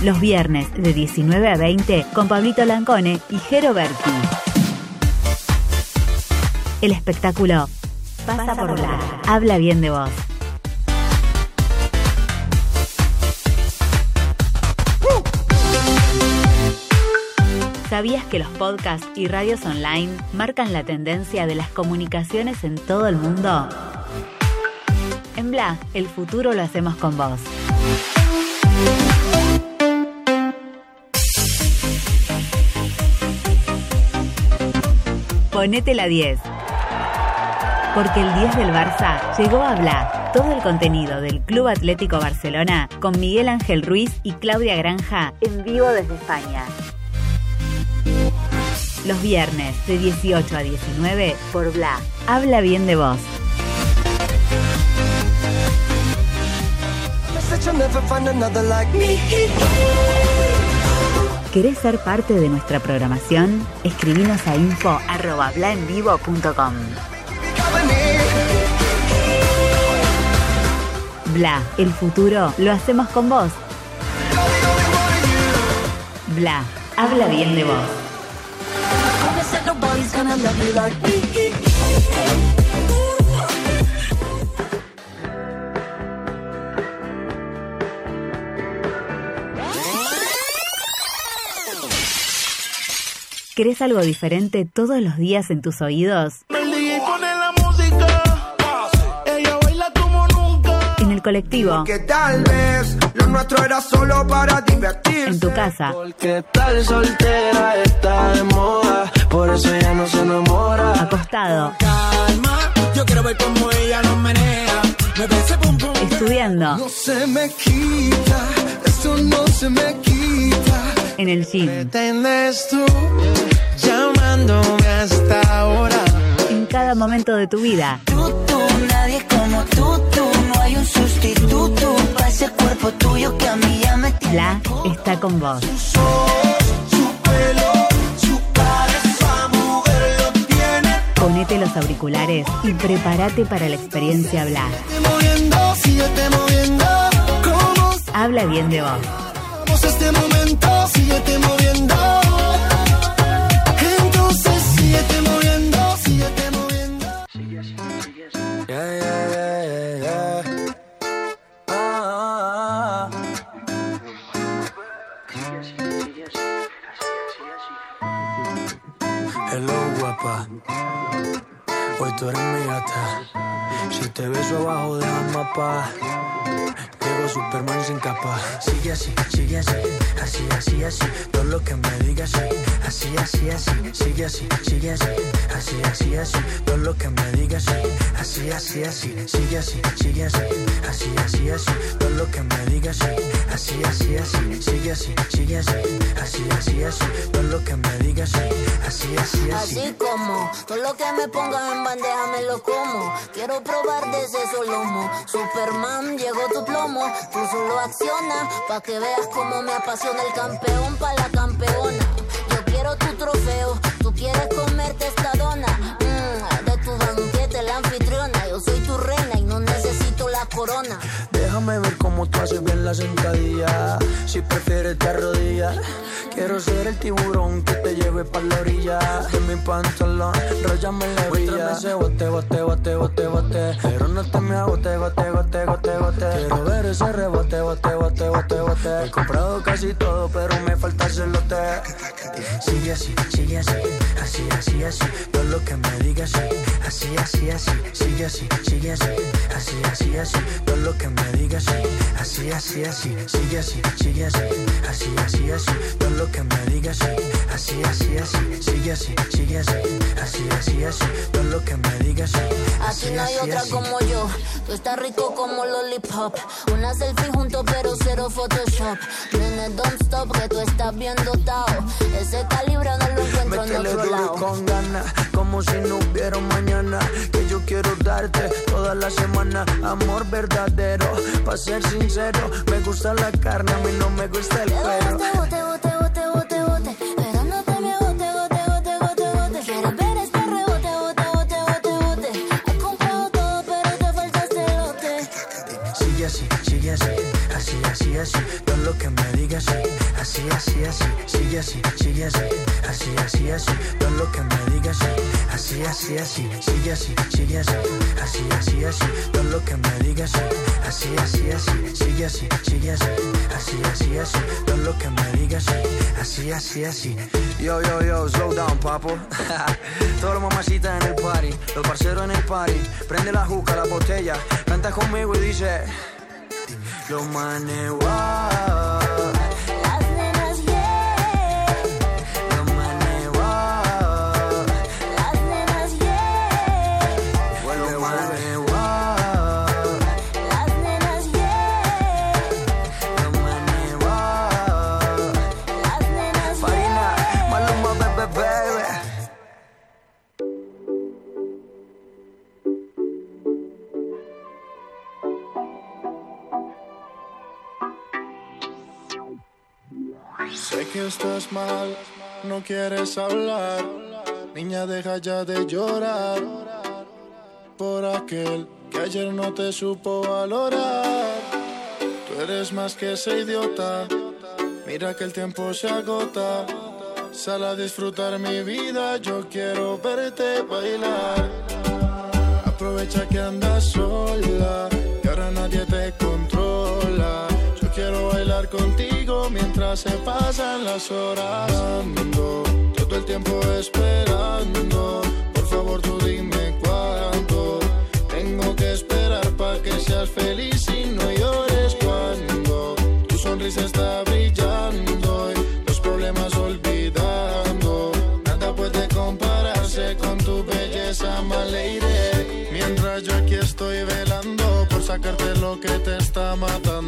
Los viernes de 19 a 20 con Pablito Lancone y Jero Berti. El espectáculo pasa por la. Habla bien de vos. ¿Sabías que los podcasts y radios online marcan la tendencia de las comunicaciones en todo el mundo? En Bla, el futuro lo hacemos con vos. Ponete la 10. Porque el 10 del Barça llegó a Bla. Todo el contenido del Club Atlético Barcelona con Miguel Ángel Ruiz y Claudia Granja en vivo desde España. Los viernes de 18 a 19 por Bla. Habla bien de vos. ¿Querés ser parte de nuestra programación? Escribinos a info.blaenvivo.com. Bla, el futuro lo hacemos con vos. Bla, habla bien de vos. ¿Querés algo diferente todos los días en tus oídos? En el colectivo, Que tal vez nuestro era solo para divertirse. en tu casa, Que tal soltera está de moda. Por eso ella no se enamora. acostado, Calma, yo quiero ver cómo ella lo menea. Me pum pum. estudiando, No se me quita, eso no se me quita. en el gym, Pretendes tú llamándome hasta ahora. En cada momento de tu vida. Tú, nadie como tú, tú. No hay un sustituto para ese cuerpo tuyo que a mí ya me tiene. Bla está con vos. Ponete los auriculares y prepárate para la experiencia Bla. Moviendo, síguete moviendo. ¿Cómo Habla bien de vos. estamos este momento? Síguete moviendo. Hoy tú eres mi gata. Si te beso abajo de la mapa. Superman sin capa. Sigue así, sigue así, así, así, así. Todo lo que me digas, sí. así, así, así. Sigue así, sigue así, así, así, así. Todo lo que me digas, sí. así, así, así. Sigue así, sigue así, así, así, así. Todo lo que me digas, sí. así, así, así. Sigue así, sigue así, así, así, así. Todo lo que me digas, sí. así, así, así. Así como todo lo que me pongas en bandeja me lo como. Quiero probar de ese solomo. Superman, llegó tu plomo. Tú solo acciona pa' que veas cómo me apasiona el campeón pa' la campeona. Yo quiero tu trofeo. Tú quieres comerte esta dona. Mm, de tu banquete, la anfitriona. Yo soy tu reina y no necesito la corona. Déjame ver cómo tú haces bien la sentadilla. Si prefieres te arrodillas. Quiero ser el tiburón que te lleve pa' la orilla de mi pantalón, róllame la ese bote, bote, bote, bote, bote. Pero no te me agote, gote, gote, gote, gote. Quiero ver ese rebote, bote, bote, bote, bote. He comprado casi todo, pero me falta el celote. Sigue así, sigue así, así, así, así. Todo lo que me digas, sí. Así, así, así, sigue así, sigue así, así, así, así. Todo lo que me digas, sí. Así, así, así, sigue así, sigue así, así, así, así. Todo lo que me digas. Así, así, así, sigue así, sigue así, así, así, así. Todo lo que me digas, sí. Así no hay otra como yo. Tú estás rico como lollipop. Una selfie juntos, pero cero Photoshop. Nene, don't stop, que tú estás bien dotado. Ese calibre no lo encuentro en otro lado. con ganas, como si no hubiera mañana. Que yo quiero darte toda la semana. Amor verdadero, pa' ser sincero. Me gusta la carne, a mí no me gusta el cuero. Así, así, así, así. Todo lo que me digas, sí. Así, así, así, sigue así, sigue así, así, así, así. Todo lo que me digas, sí. Así, así, así, sigue así, sigue así, así, así, así. Todo lo que me digas, sí. Así, así, así, sigue así, sigue así, así, así, así. Todo lo que me digas, sí. Así, así, así. Yo, yo, yo, slow down, papo. Todas las mamacitas en el party, los parceros en el party. Prende la juca, la botella, canta conmigo y dice. Los manes, estás mal, no quieres hablar. Niña, deja ya de llorar por aquel que ayer no te supo valorar. Tú eres más que ese idiota. Mira que el tiempo se agota. Sal a disfrutar mi vida, yo quiero verte bailar. Aprovecha que andas sola, que ahora nadie te controla. Quiero bailar contigo mientras se pasan las horas. Todo el tiempo esperando. Por favor, tú dime cuánto. Tengo que esperar para que seas feliz y no llores cuando tu sonrisa está brillando y los problemas olvidando. Nada puede compararse con tu belleza, Maleire. Mientras yo aquí estoy velando por sacarte lo que te está matando.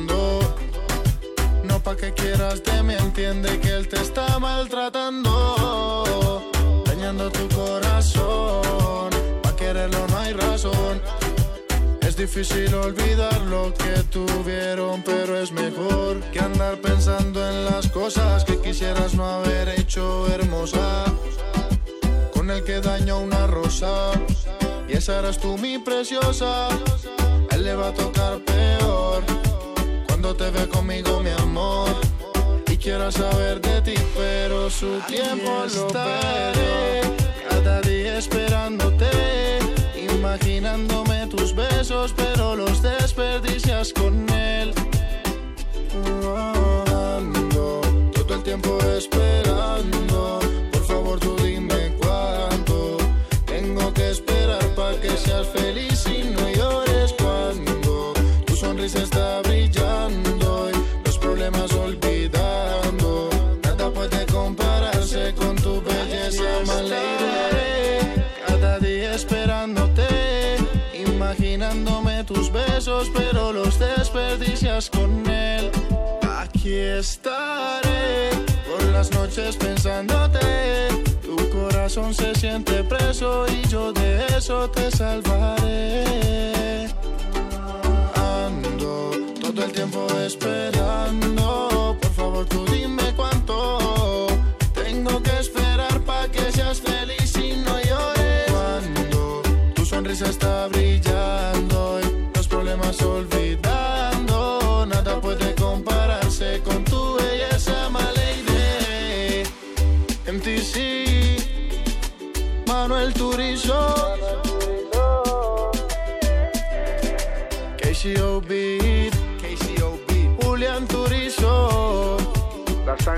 Pa' que quieras de mí, entiende que él te está maltratando. Dañando tu corazón. Pa' quererlo no hay razón. Es difícil olvidar lo que tuvieron, pero es mejor que andar pensando en las cosas que quisieras no haber hecho hermosa. Con el que dañó una rosa, y esa eras tú mi preciosa. A él le va a tocar peor te ve conmigo, mi amor. Y quiero saber de ti, pero su tiempo lo estaré. Cada día esperándote, imaginándome tus besos, pero los desperdicias con él. Ando todo el tiempo esperando. Por favor, tú dime cuánto. Tengo que esperar para que seas feliz y no llores cuando tu sonrisa está brillando con él. Aquí estaré por las noches pensándote. Tu corazón se siente preso y yo de eso te salvaré. Ando todo el tiempo esperando. Por favor, tú dime cuánto tengo que esperar para que seas feliz y no llores. Cuando tu sonrisa está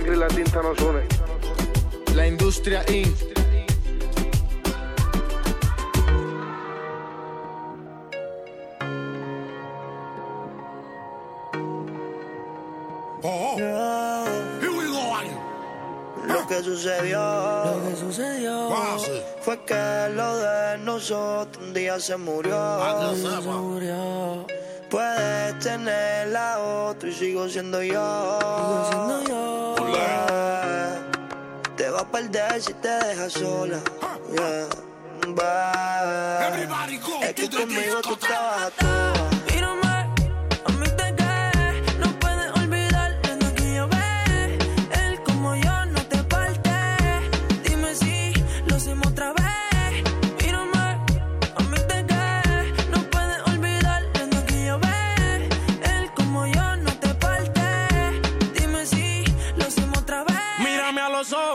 sangre y la tinta nos une. La industria Inc. Oh, here we go again. Lo que sucedió, Lo que sucedió fue que lo de nosotros un día se murió. se murió. Puedes tener la otra y sigo siendo yo. Sigo siendo yo. Yeah. Te va a perder si te dejas sola. Yeah. Es que conmigo tú a toa.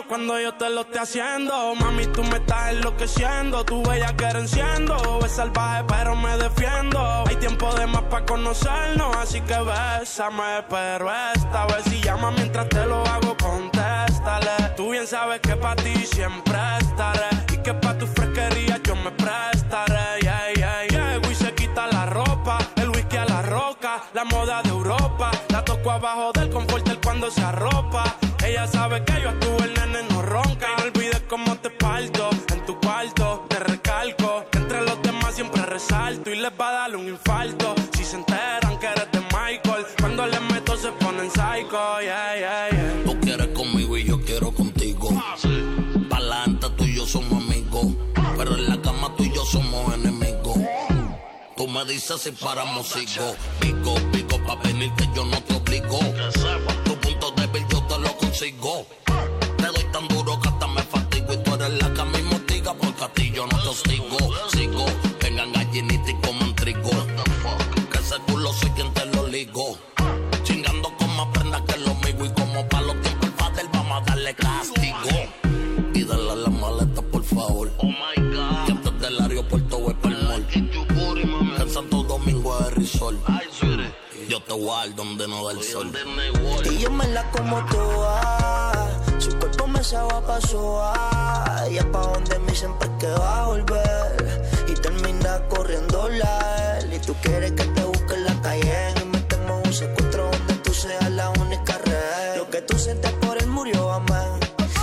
Cuando yo te lo esté haciendo. Mami, tú me estás enloqueciendo. Tu bella que enciendo. Es salvaje, pero me defiendo. Hay tiempo de más para conocernos. Así que bésame, pero esta vez si llama mientras te lo hago, contéstale. Tú bien sabes que para ti siempre estaré. Y que para tu fresquería yo me prestaré. Yeah, yeah, yeah. Se quita la ropa. El whisky a la roca. La moda de Europa. La toco abajo del confort cuando se arropa. Ella sabe que yo actúo, el nene no ronca. Y no olvides cómo te parto en tu cuarto. Te recalco que entre los demás siempre resalto. Y les va a dar un infarto si se enteran que eres de Michael. Cuando les meto se ponen psycho. Yeah, yeah, yeah. Tú quieres conmigo y yo quiero contigo. Pa'lante tú y yo somos amigos. Pero en la cama tú y yo somos enemigos. Tú me dices si paramos sigo. Pico, pico, pa' venir que yo no te obligo. Tu punto débil yo te lo consigo. Te doy tan duro que hasta me fatigo. Y tú eres la que a mí motiga porque a ti yo no te hostigo. Sigo, vengan gallinitas y coman trigo. Que ese culo soy quien te lo ligo. Chingando con más prendas que lo mío y como pa' los tiempos el padre vamos a darle castigo. Y dale a la maleta, por favor. Oh my God. Que antes del aeropuerto voy pa'l mall. Que en Santo Domingo es risol. Yo te guardo donde no da el sol. Y yo me la como toda. Su cuerpo me sabe a paso a. Y es pa' donde me siempre que va a volver. Y termina corriendo la él. Y tú quieres que te busque en la calle. Y metemos un secuestro donde tú seas la única red. Lo que tú sientes por él murió, amén.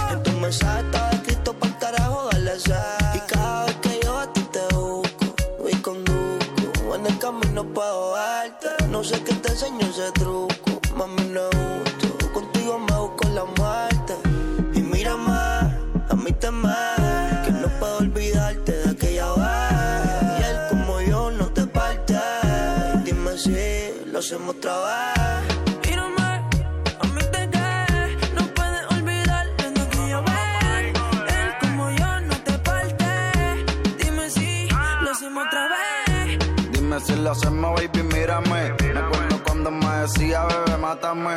En tu mensaje estaba escrito para el carajo, dale sed. Y cada vez que yo a ti te busco, voy conduzco. En el camino puedo verte. No sé qué te enseño ese truco. Mami, no gusto. Contigo me busco la muerte. Y mírame, a mí te me. Que no puedo olvidarte de aquella vez. Y. Él como yo no te parte. Dime si lo hacemos otra vez. Dime si lo hacemos, baby, mírame. Decía, bebé, mátame.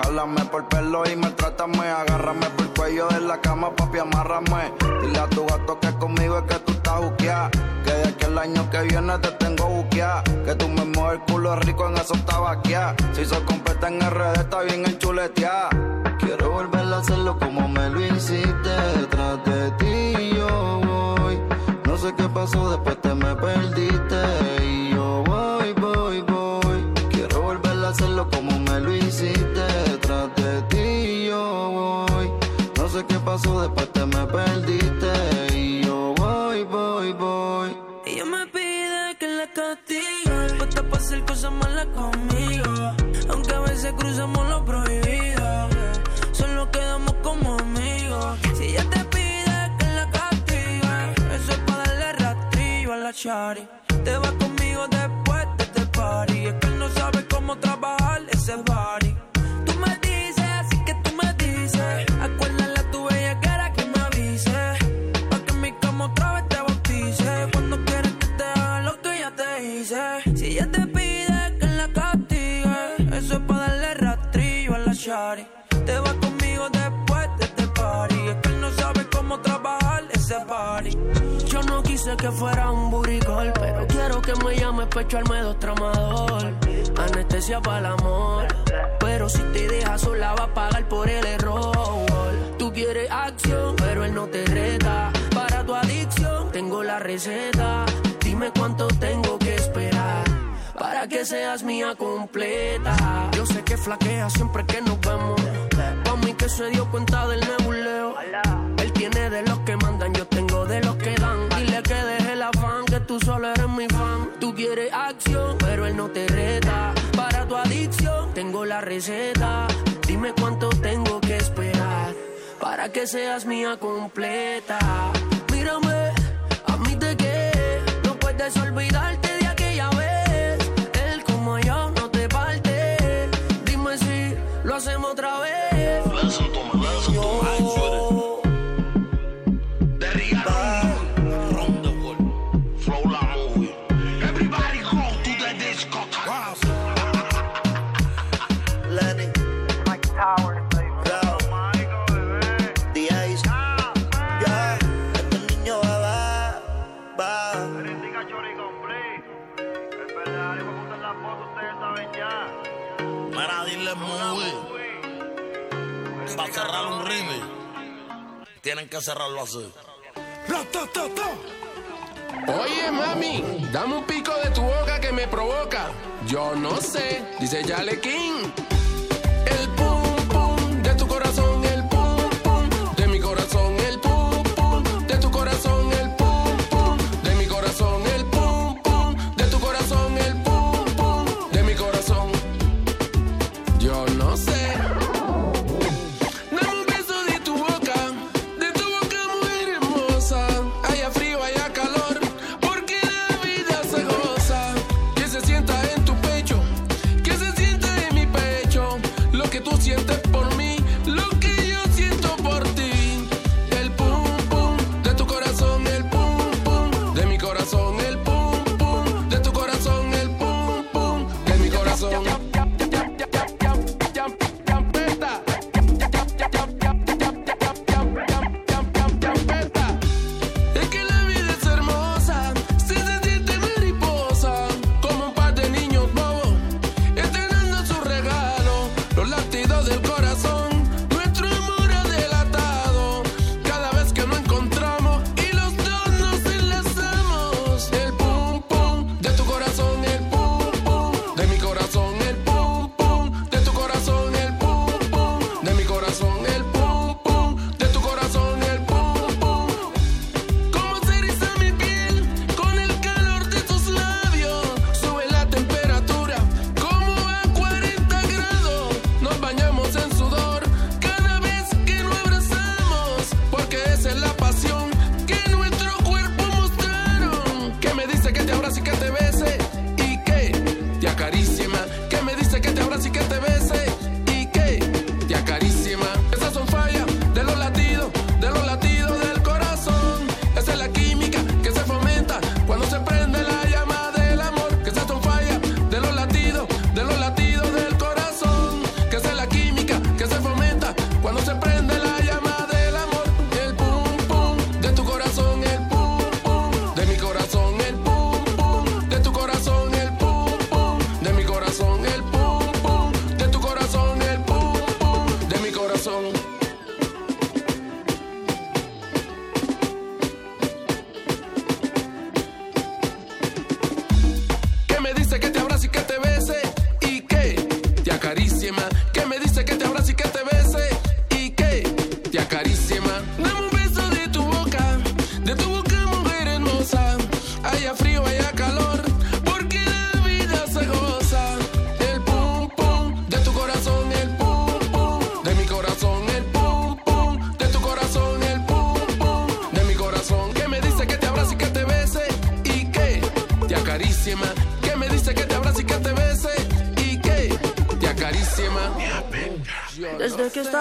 Háblame por pelo y maltrátame. Agárrame por el cuello de la cama, papi, amárrame. Dile a tu gato que conmigo es que tú estás juqueada. Que de aquí el año que viene te tengo buqueada. Que tú me mueves el culo rico en eso tabaqueada. Si sos completa en RD, está bien enchuleteada. Quiero volver a hacerlo como me lo hiciste. Detrás de ti yo voy. No sé qué pasó, después te me perdiste. Pasó, después te me perdiste. Y yo voy, voy, voy. Ella me pide que la castigue. Puesta para hacer cosas malas conmigo. Aunque a veces cruzamos lo prohibido. Solo quedamos como amigos. Si ella te pide que la castigue, eso es para darle rastrillo a la chari. Te vas conmigo después de este party. Es que no sabe pensé que fuera un buricol, pero quiero que me llame pecho al almedo tramador. Anestesia para el amor, pero si te dejas sola va a pagar por el error. Tú quieres acción, pero él no te reta. Para tu adicción tengo la receta. Dime cuánto tengo que esperar para que seas mía completa. Yo sé que flaquea siempre que nos vemos. Pa' mí que se dio cuenta del nebuleo. Él tiene de los que mandan, yo tengo de los que dan que deje el afán, que tú solo eres mi fan. Tú quieres acción, pero él no te reta. Para tu adicción, tengo la receta. Dime cuánto tengo que esperar para que seas mía completa. Mírame, admite que no puedes olvidarte. que cerrarlo así. Oye, mami, dame un pico de tu boca que me provoca. Yo no sé, dice Yale King. El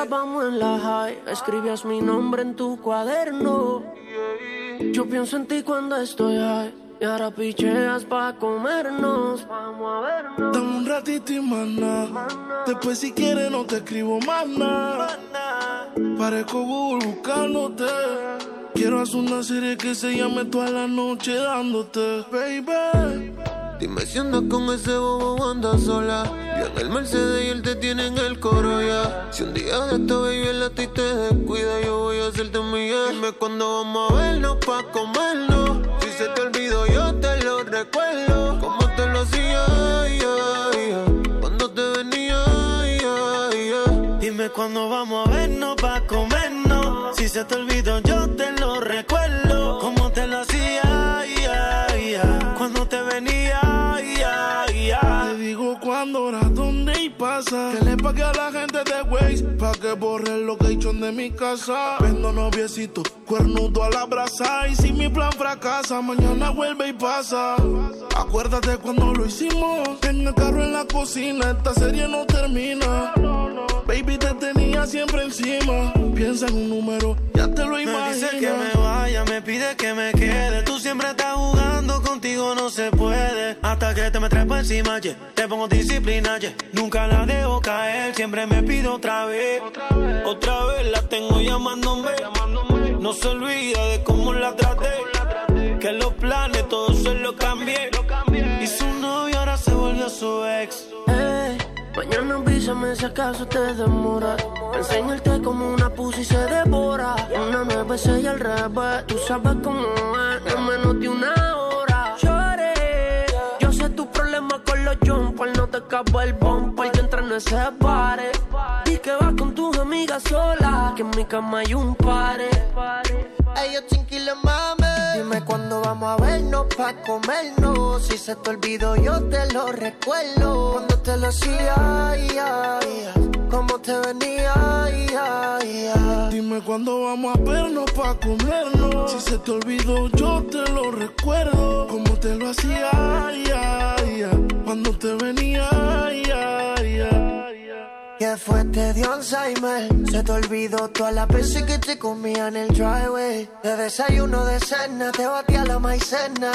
estábamos en la high, escribías mi nombre en tu cuaderno. Yo pienso en ti cuando estoy high. Y ahora picheas pa' comernos, vamos a vernos. Dame un ratito y maná. Después si quieres no te escribo maná. Parezco Google buscándote. Quiero hacer una serie que se llame toda la noche dándote, baby. baby. Dime si andas con ese bobo andas sola. Yo en el Mercedes y él te tiene en el coro ya. Si un día de esta baby él a te descuida, yo voy a hacerte mía. Dime cuándo vamos a vernos pa' comernos. Si se te olvidó, yo te lo recuerdo. Como te lo hacía, ay. cuando te venía. Dime cuándo vamos a vernos pa' comernos. Si se te olvidó, yo te Que le pague a la gente de Waze pa' que borre el location de mi casa. Vendo noviecito, cuernudo a la brasa. Y si mi plan fracasa, mañana vuelve y pasa. Acuérdate cuando lo hicimos. En el carro en la cocina, esta serie no termina. Baby, te tenía siempre encima. Piensa en un número, ya te lo Me imaginas. dice que me vaya, me pide que me quede. Tú siempre estás jugando, contigo no se puede. Hasta que te me trepo encima, yeah. te pongo disciplina, yeah. nunca la dejo caer. Siempre me pido otra vez, otra vez la tengo llamándome. No se olvida de cómo la traté. Que los planes todos se los cambié. Y su novio ahora se volvió su ex. Ey, mañana avísame si acaso te demora. Enseñarte como una pussy se devora. Una nueva y al revés. Tú sabes cómo es, en menos de una hora. Lloré. Yo sé tu problema con los jumpers. No te acabo el bumper. Yo entré en ese pare. Y que vas con tus amigas sola. Que en mi cama hay un pare. Ellos tranquilos, mami. Dime cuándo vamos a vernos pa' comernos. Si se te olvidó, yo te lo recuerdo. Cuando te lo hacía. Cómo te venía. Dime cuándo vamos a vernos pa' comernos. Si se te olvidó, yo te lo recuerdo. Como te lo hacía. Cuando te venía, ay. Que fue te dio Alzheimer Se te olvidó todas las veces que te comía en el driveway De desayuno de cena Te batía la maicena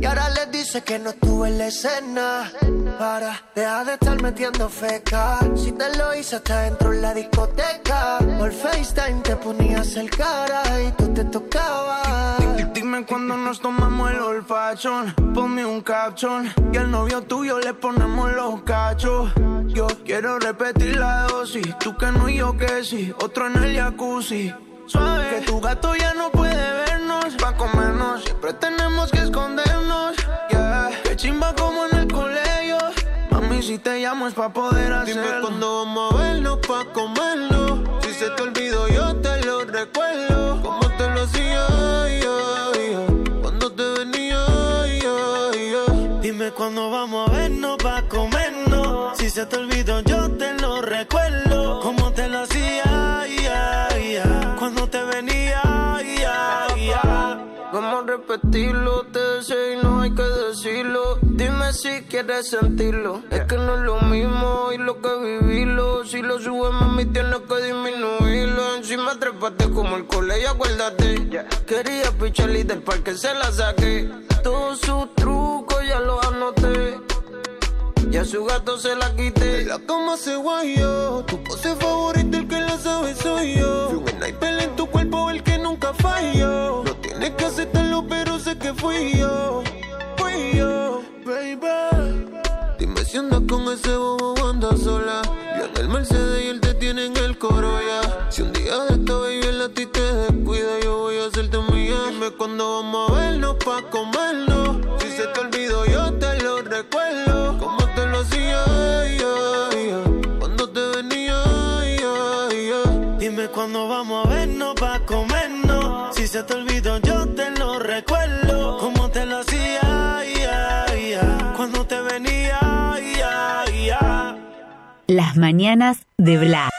Y ahora les dice que no estuve en la escena Para, deja de estar metiendo feca Si te lo hice hasta dentro en la discoteca Por FaceTime te ponías el cara Y tú te tocabas Dime cuando nos tomamos el olfachón. Ponme un caption. Y al novio tuyo le ponemos los cachos. Yo quiero repetir la dosis. Tú que no y yo que sí. Otro en el jacuzzi. Suave. Que tu gato ya no puede vernos. Pa' comernos. Siempre tenemos que escondernos. Yeah. Que chimba como en el colegio. Mami, si te llamo es pa' poder hacerlo. Dime cuándo vamos a vernos pa' comerlo. Si se te olvidó, yo te lo recuerdo. Como te lo hacía, ay, ay. cuando te venía, ay, ay. Dime cuándo vamos a vernos pa' comernos. Si se te olvidó, yo Te deseo y no hay que decirlo. Dime si quieres sentirlo. Es que no es lo mismo y lo que vivirlo. Si lo subes, mami, tienes que disminuirlo. Encima trepaste como el colegio, acuérdate. Quería pichar y del parque se la saqué. Todos sus trucos ya los anoté. Y a su gato se la quité. La cama se guayó. Tu pose favorita, el que la sabe soy yo. Fui un sniper en tu cuerpo, el que nunca falló. Que fui yo. Fui yo, baby. Dime si andas con ese bobo o andas sola. Yo en el Mercedes y él te tiene en el coro ya. Si un día de esta baby él a ti te descuida, yo voy a hacerte mía. Dime cuándo vamos a vernos pa' comernos. Si se te olvidó, yo te Las mañanas de Bla.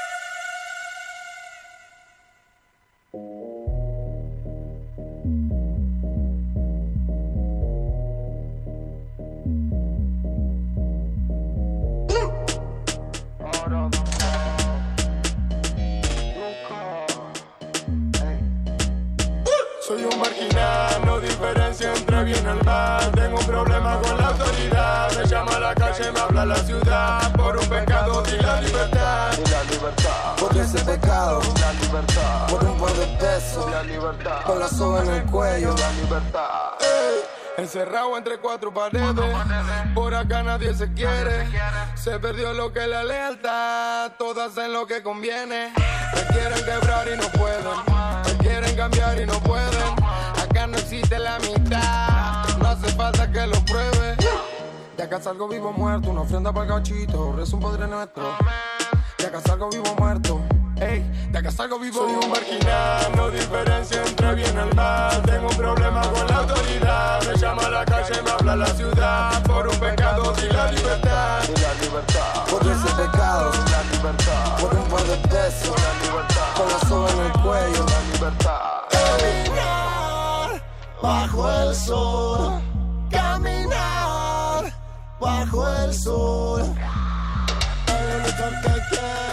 En el cuello. La libertad. Encerrado entre cuatro paredes, por acá nadie se quiere. Se perdió lo que es la lealtad, todas hacen lo que conviene. Me quieren quebrar y no pueden, me quieren cambiar y no pueden. Acá no existe la mitad, no hace falta que lo pruebe. De acá salgo vivo muerto, una ofrenda para el gachito, rezo un padre nuestro. De acá salgo vivo muerto. Ey, de acá salgo vivo. Soy un marginal, no diferencia entre bien y mal. Tengo un problema con la autoridad. Me llama a la calle, me habla la ciudad. Por un pecado y la libertad. Y la libertad. Por ese pecado. La libertad. Por un par de pesos. La libertad. Con la soga en el cuello. La libertad. Caminar bajo el sol. Caminar bajo el sol. Único que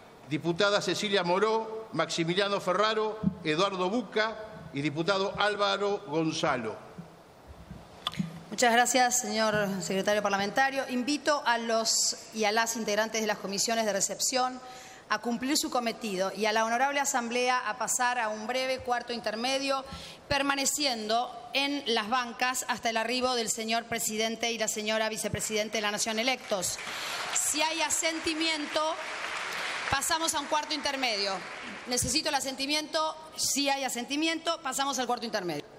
diputada Cecilia Moró, Maximiliano Ferraro, Eduardo Buca y diputado Álvaro Gonzalo. Muchas gracias, señor secretario parlamentario. Invito a los y a las integrantes de las comisiones de recepción a cumplir su cometido y a la honorable asamblea a pasar a un breve cuarto intermedio, permaneciendo en las bancas hasta el arribo del señor presidente y la señora vicepresidente de la Nación electos. Si hay asentimiento, pasamos a un cuarto intermedio. Necesito el asentimiento. Si hay asentimiento, pasamos al cuarto intermedio.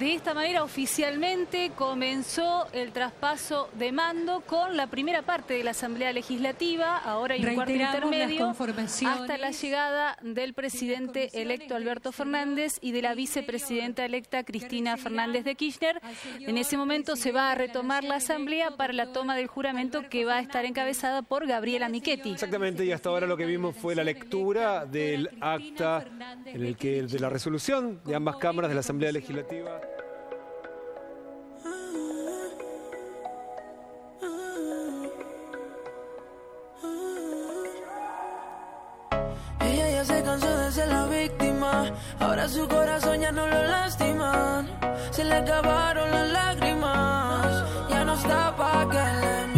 De esta manera, oficialmente comenzó el traspaso de mando con la primera parte de la Asamblea Legislativa. Ahora hay un cuarto intermedio hasta la llegada del presidente electo Alberto Fernández y de la vicepresidenta electa Cristina Fernández de Kirchner. En ese momento se va a retomar la Asamblea para la toma del juramento que va a estar encabezada por Gabriela Michetti. Exactamente, y hasta ahora lo que vimos fue la lectura del acta en el que de la resolución de ambas cámaras de la Asamblea Legislativa. La víctima. Ahora su corazón ya no lo lastima. Se le acabaron las lágrimas. Ya no está pa' que le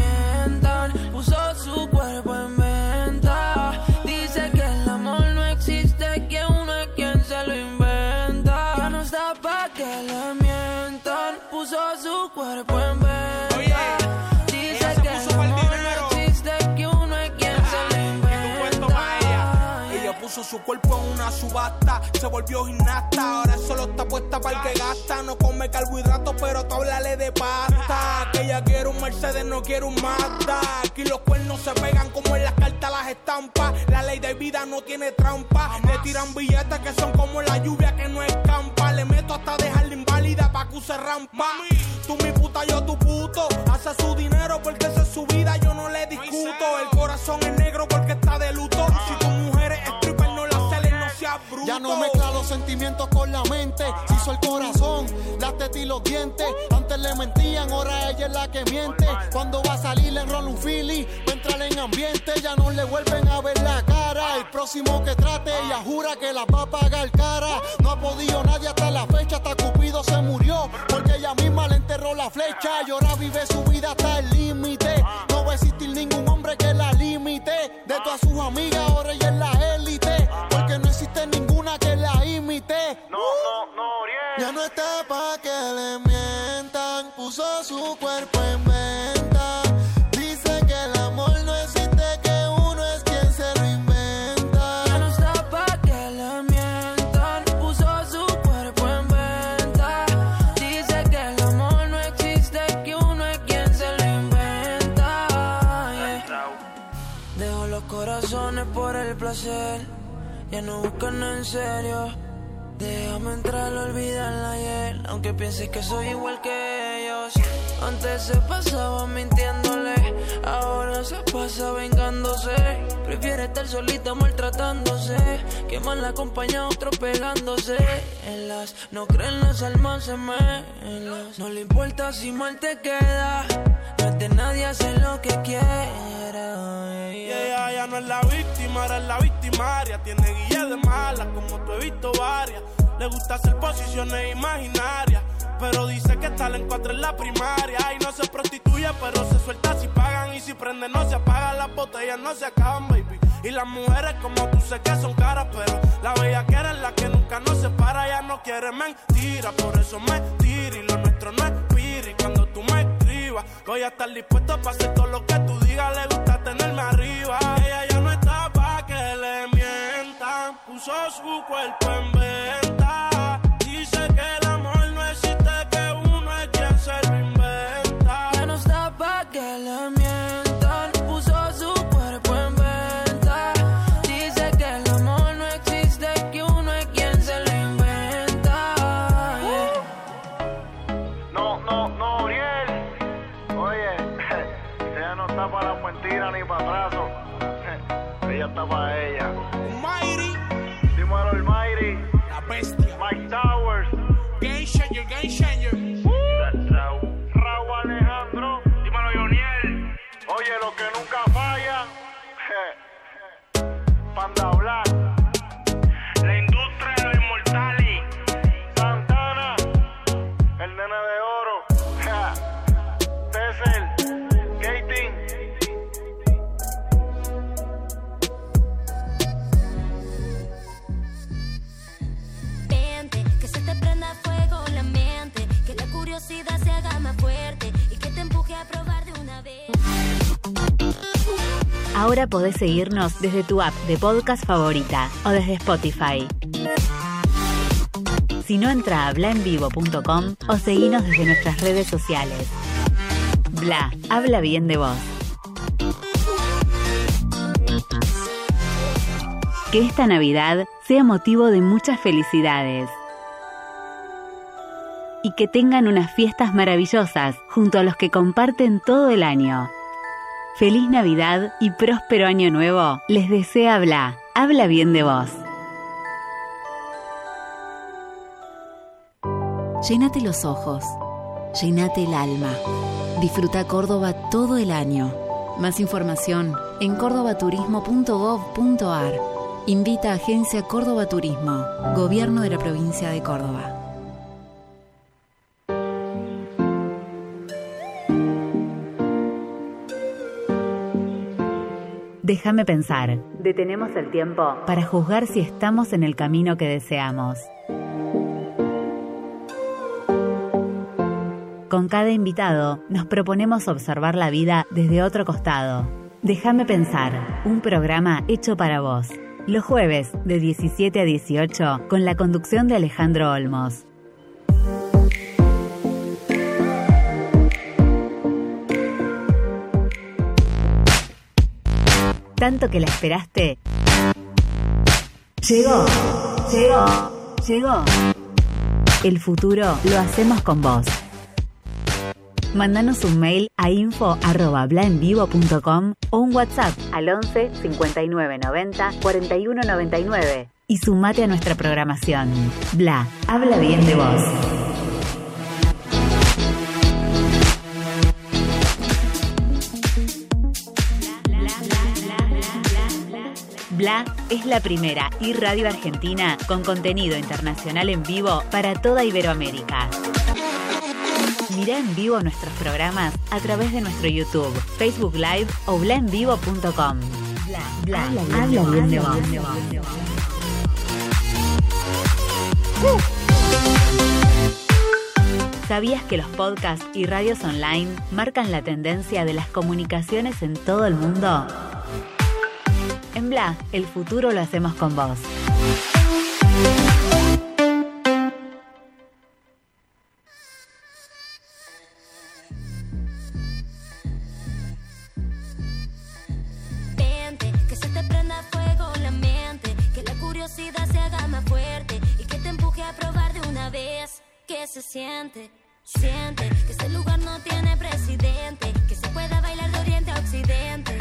su cuerpo en una subasta, se volvió gimnasta, ahora solo está puesta para el que gasta. No come carbohidratos, pero tú háblale de pasta. Que ella quiere un Mercedes, no quiere un Mazda. Aquí los cuernos se pegan como en las cartas las estampas. La ley de vida no tiene trampa. Le tiran billetes que son como la lluvia que no escampa. Le meto hasta dejarla inválida pa' que use rampa. Tú mi puta, yo tu puto. Hace su dinero porque esa es su vida, yo no le discuto. El corazón es negro porque está de luto. Bruto. Ya no mezcla los sentimientos con la mente. Se hizo el corazón, las tetas y los dientes. Antes le mentían, ahora ella es la que miente. Cuando va a salir en roll un Philly, va a entrar en ambiente. Ya no le vuelven a ver la cara. El próximo que trate, ella jura que la va a pagar cara. No ha podido nadie hasta la fecha, hasta Cupido se murió. Porque ella misma le enterró la flecha. Y ahora vive su vida hasta el límite. No va a existir ningún hombre que la limite. De todas sus amigas, ahora ella es la élite. Ya no buscan en serio. Déjame entrar, olvidarla ayer, aunque pienses que soy igual que ellos. Antes se pasaba mintiéndole, ahora se pasa vengándose. Prefiere estar solita maltratándose, que mal la acompaña otro pegándose. No creen las almas se las no le importa si mal te queda. No es de nadie hacer lo que quiera. No es la víctima, era la victimaria. Tiene guía de mala, como tú he visto varias. Le gusta hacer posiciones imaginarias. Pero dice que está en cuatro en la primaria. Y no se prostituye, pero se suelta si pagan. Y si prende, no se apagan. Las botellas no se acaban, baby. Y las mujeres como tú sé que son caras, pero la bella que es la que nunca nos separa. Ya no quiere mentira, por eso me tira. Y lo nuestro no es piri. Cuando tú me escribas, voy a estar dispuesto para hacer todo lo que tú digas. Le gusta tenerme arriba. Ella ya no está pa' que le mientan. Puso su cuerpo en Ahora podés seguirnos desde tu app de podcast favorita o desde Spotify. Si no, entra a blaenvivo.com o seguinos desde nuestras redes sociales. Bla, habla bien de vos. Que esta Navidad sea motivo de muchas felicidades. Y que tengan unas fiestas maravillosas junto a los que comparten todo el año. Feliz Navidad y próspero año nuevo. Les desea Bla. Habla bien de vos. Llénate los ojos, llénate el alma. Disfruta Córdoba todo el año. Más información en cordobaturismo.gov.ar. Invita a Agencia Córdoba Turismo, Gobierno de la Provincia de Córdoba. Déjame pensar. Detenemos el tiempo para juzgar si estamos en el camino que deseamos. Con cada invitado nos proponemos observar la vida desde otro costado. Déjame pensar, un programa hecho para vos. Los jueves de 17 a 18 con la conducción de Alejandro Olmos. Tanto que la esperaste. Llegó, llegó, llegó. El futuro lo hacemos con vos. Mándanos un mail a info.blaenvivo.com o un WhatsApp al 11 59 90 41 99 y sumate a nuestra programación. Bla, habla bien de vos. Bla es la primera y radio argentina con contenido internacional en vivo para toda Iberoamérica. Mira en vivo nuestros programas a través de nuestro YouTube, Facebook Live o blaenvivo.com. Bla, bla, habla bien de vos. ¿Sabías que los podcasts y radios online marcan la tendencia de las comunicaciones en todo el mundo? En Bla, el futuro lo hacemos con vos. Vente, que se te prenda fuego la mente, que la curiosidad se haga más fuerte y que te empuje sabes que se siente, siente que este lugar no tiene presidente, que se pueda bailar de oriente a occidente.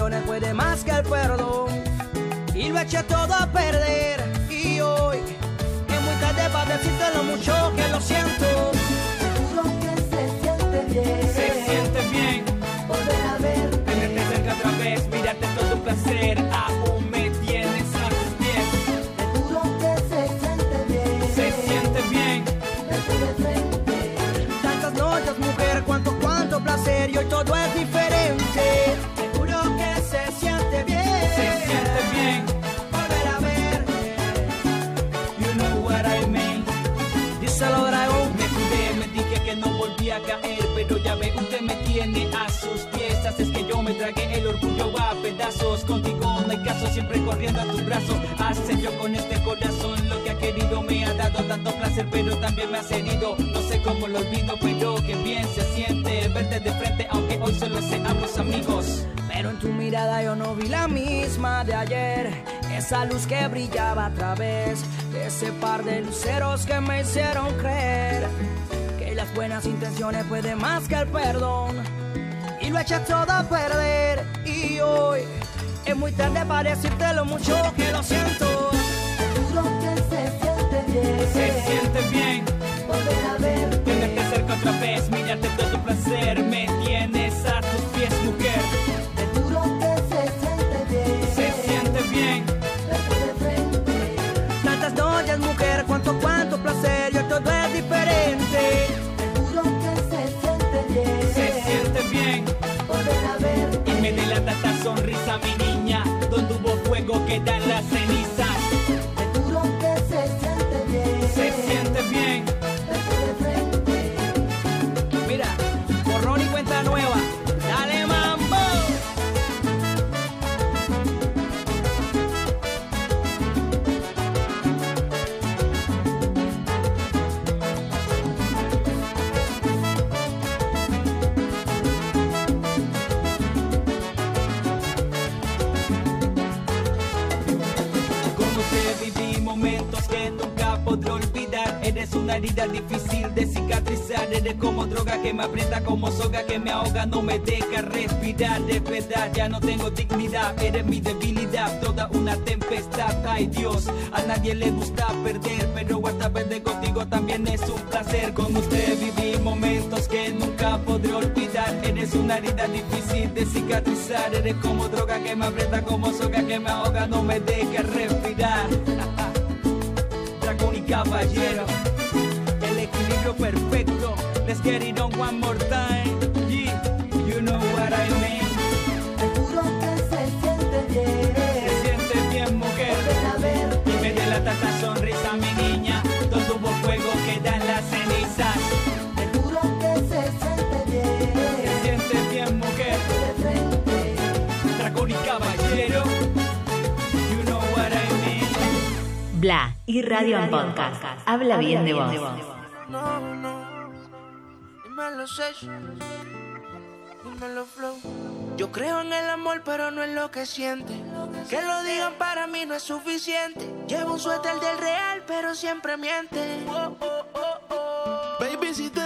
Buenas intenciones pueden más que el perdón. Y lo eché todo a perder. Y hoy es muy tarde para decirte lo mucho que lo siento. Seguro que se siente bien. Se siente bien Volver a ver. tenerte cerca otra vez, mirarte todo un placer. Aún me tienes a tus pies. Seguro que se siente bien. Se siente bien. De frente. Tantas noches, mujer, cuánto, cuánto placer. Y hoy todo es diferente. Bien. Se siente bien. Volver a ver. You know what I mean. Díselo, dragón. Me cuidé, me dije que no volvía a caer. Pero ya ve, usted me tiene a sus pies. Haces que yo me tragué el orgullo a pedazos. Contigo no hay caso, siempre corriendo a tus brazos. Hace yo con este corazón lo que ha querido. Me ha dado tanto placer, pero también me has herido. No sé cómo lo olvido, pero que bien se siente verte de frente, aunque hoy solo seamos amigos. Mirada yo no vi la misma de ayer. Esa luz que brillaba a través de ese par de luceros que me hicieron creer que las buenas intenciones pueden más que el perdón. Y lo eché todo a perder. Y hoy es muy tarde para decirte lo mucho que lo siento. Seguro que se siente bien. Se siente bien. Volver a ver. Tenerte cerca otra vez, mirarte todo tu placer. Me fuego quedan las una herida difícil de cicatrizar. Eres como droga que me aprieta, como soga que me ahoga, no me deja respirar. De verdad, ya no tengo dignidad. Eres mi debilidad, toda una tempestad. Ay Dios, a nadie le gusta perder, pero hasta perder contigo también es un placer. Con usted viví momentos que nunca podré olvidar. Eres una herida difícil de cicatrizar. Eres como droga que me aprieta, como soga que me ahoga, no me deja respirar. Dragón y caballero, perfecto. Let's get it on one more time. Yeah, you know what I mean. Te juro que se siente bien. Se siente bien, mujer. Volver a ver. Y me delata esta sonrisa, mi niña. Donde hubo fuego quedan las cenizas. Te juro que se siente bien. Se siente bien, mujer. Dragón y caballero. You know what I mean. Bla y Radio en Podcast. Habla bien de vos. No, no. Dímelo, Sesh. Dímelo, Flow. Yo creo en el amor, pero no en lo que siente. Que lo digan para mí no es suficiente. Llevo un suéter del real, pero siempre miente. Baby, si te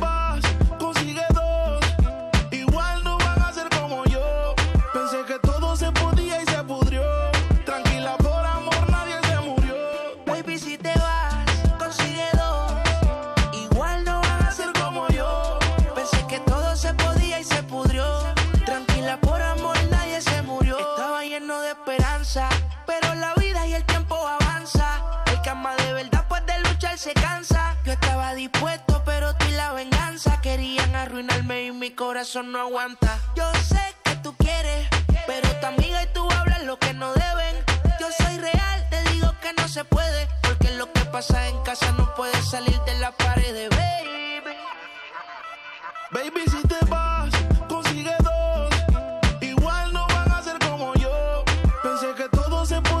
se cansa. Yo estaba dispuesto, pero tú y la venganza querían arruinarme y mi corazón no aguanta. Yo sé que tú quieres, pero tu amiga y tú hablan lo que no deben. Yo soy real, te digo que no se puede, porque lo que pasa en casa no puede salir de la pared, baby. Baby, si te vas, consigue dos. Igual no van a ser como yo. Pensé que todo se podía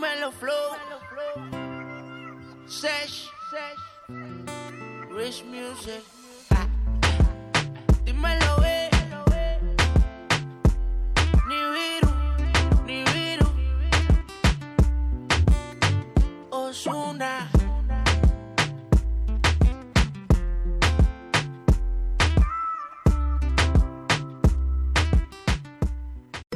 mellow flow. Sesh. Rich music. Ah. Dímelo, eh. Ni viru, ni viru. Osuna.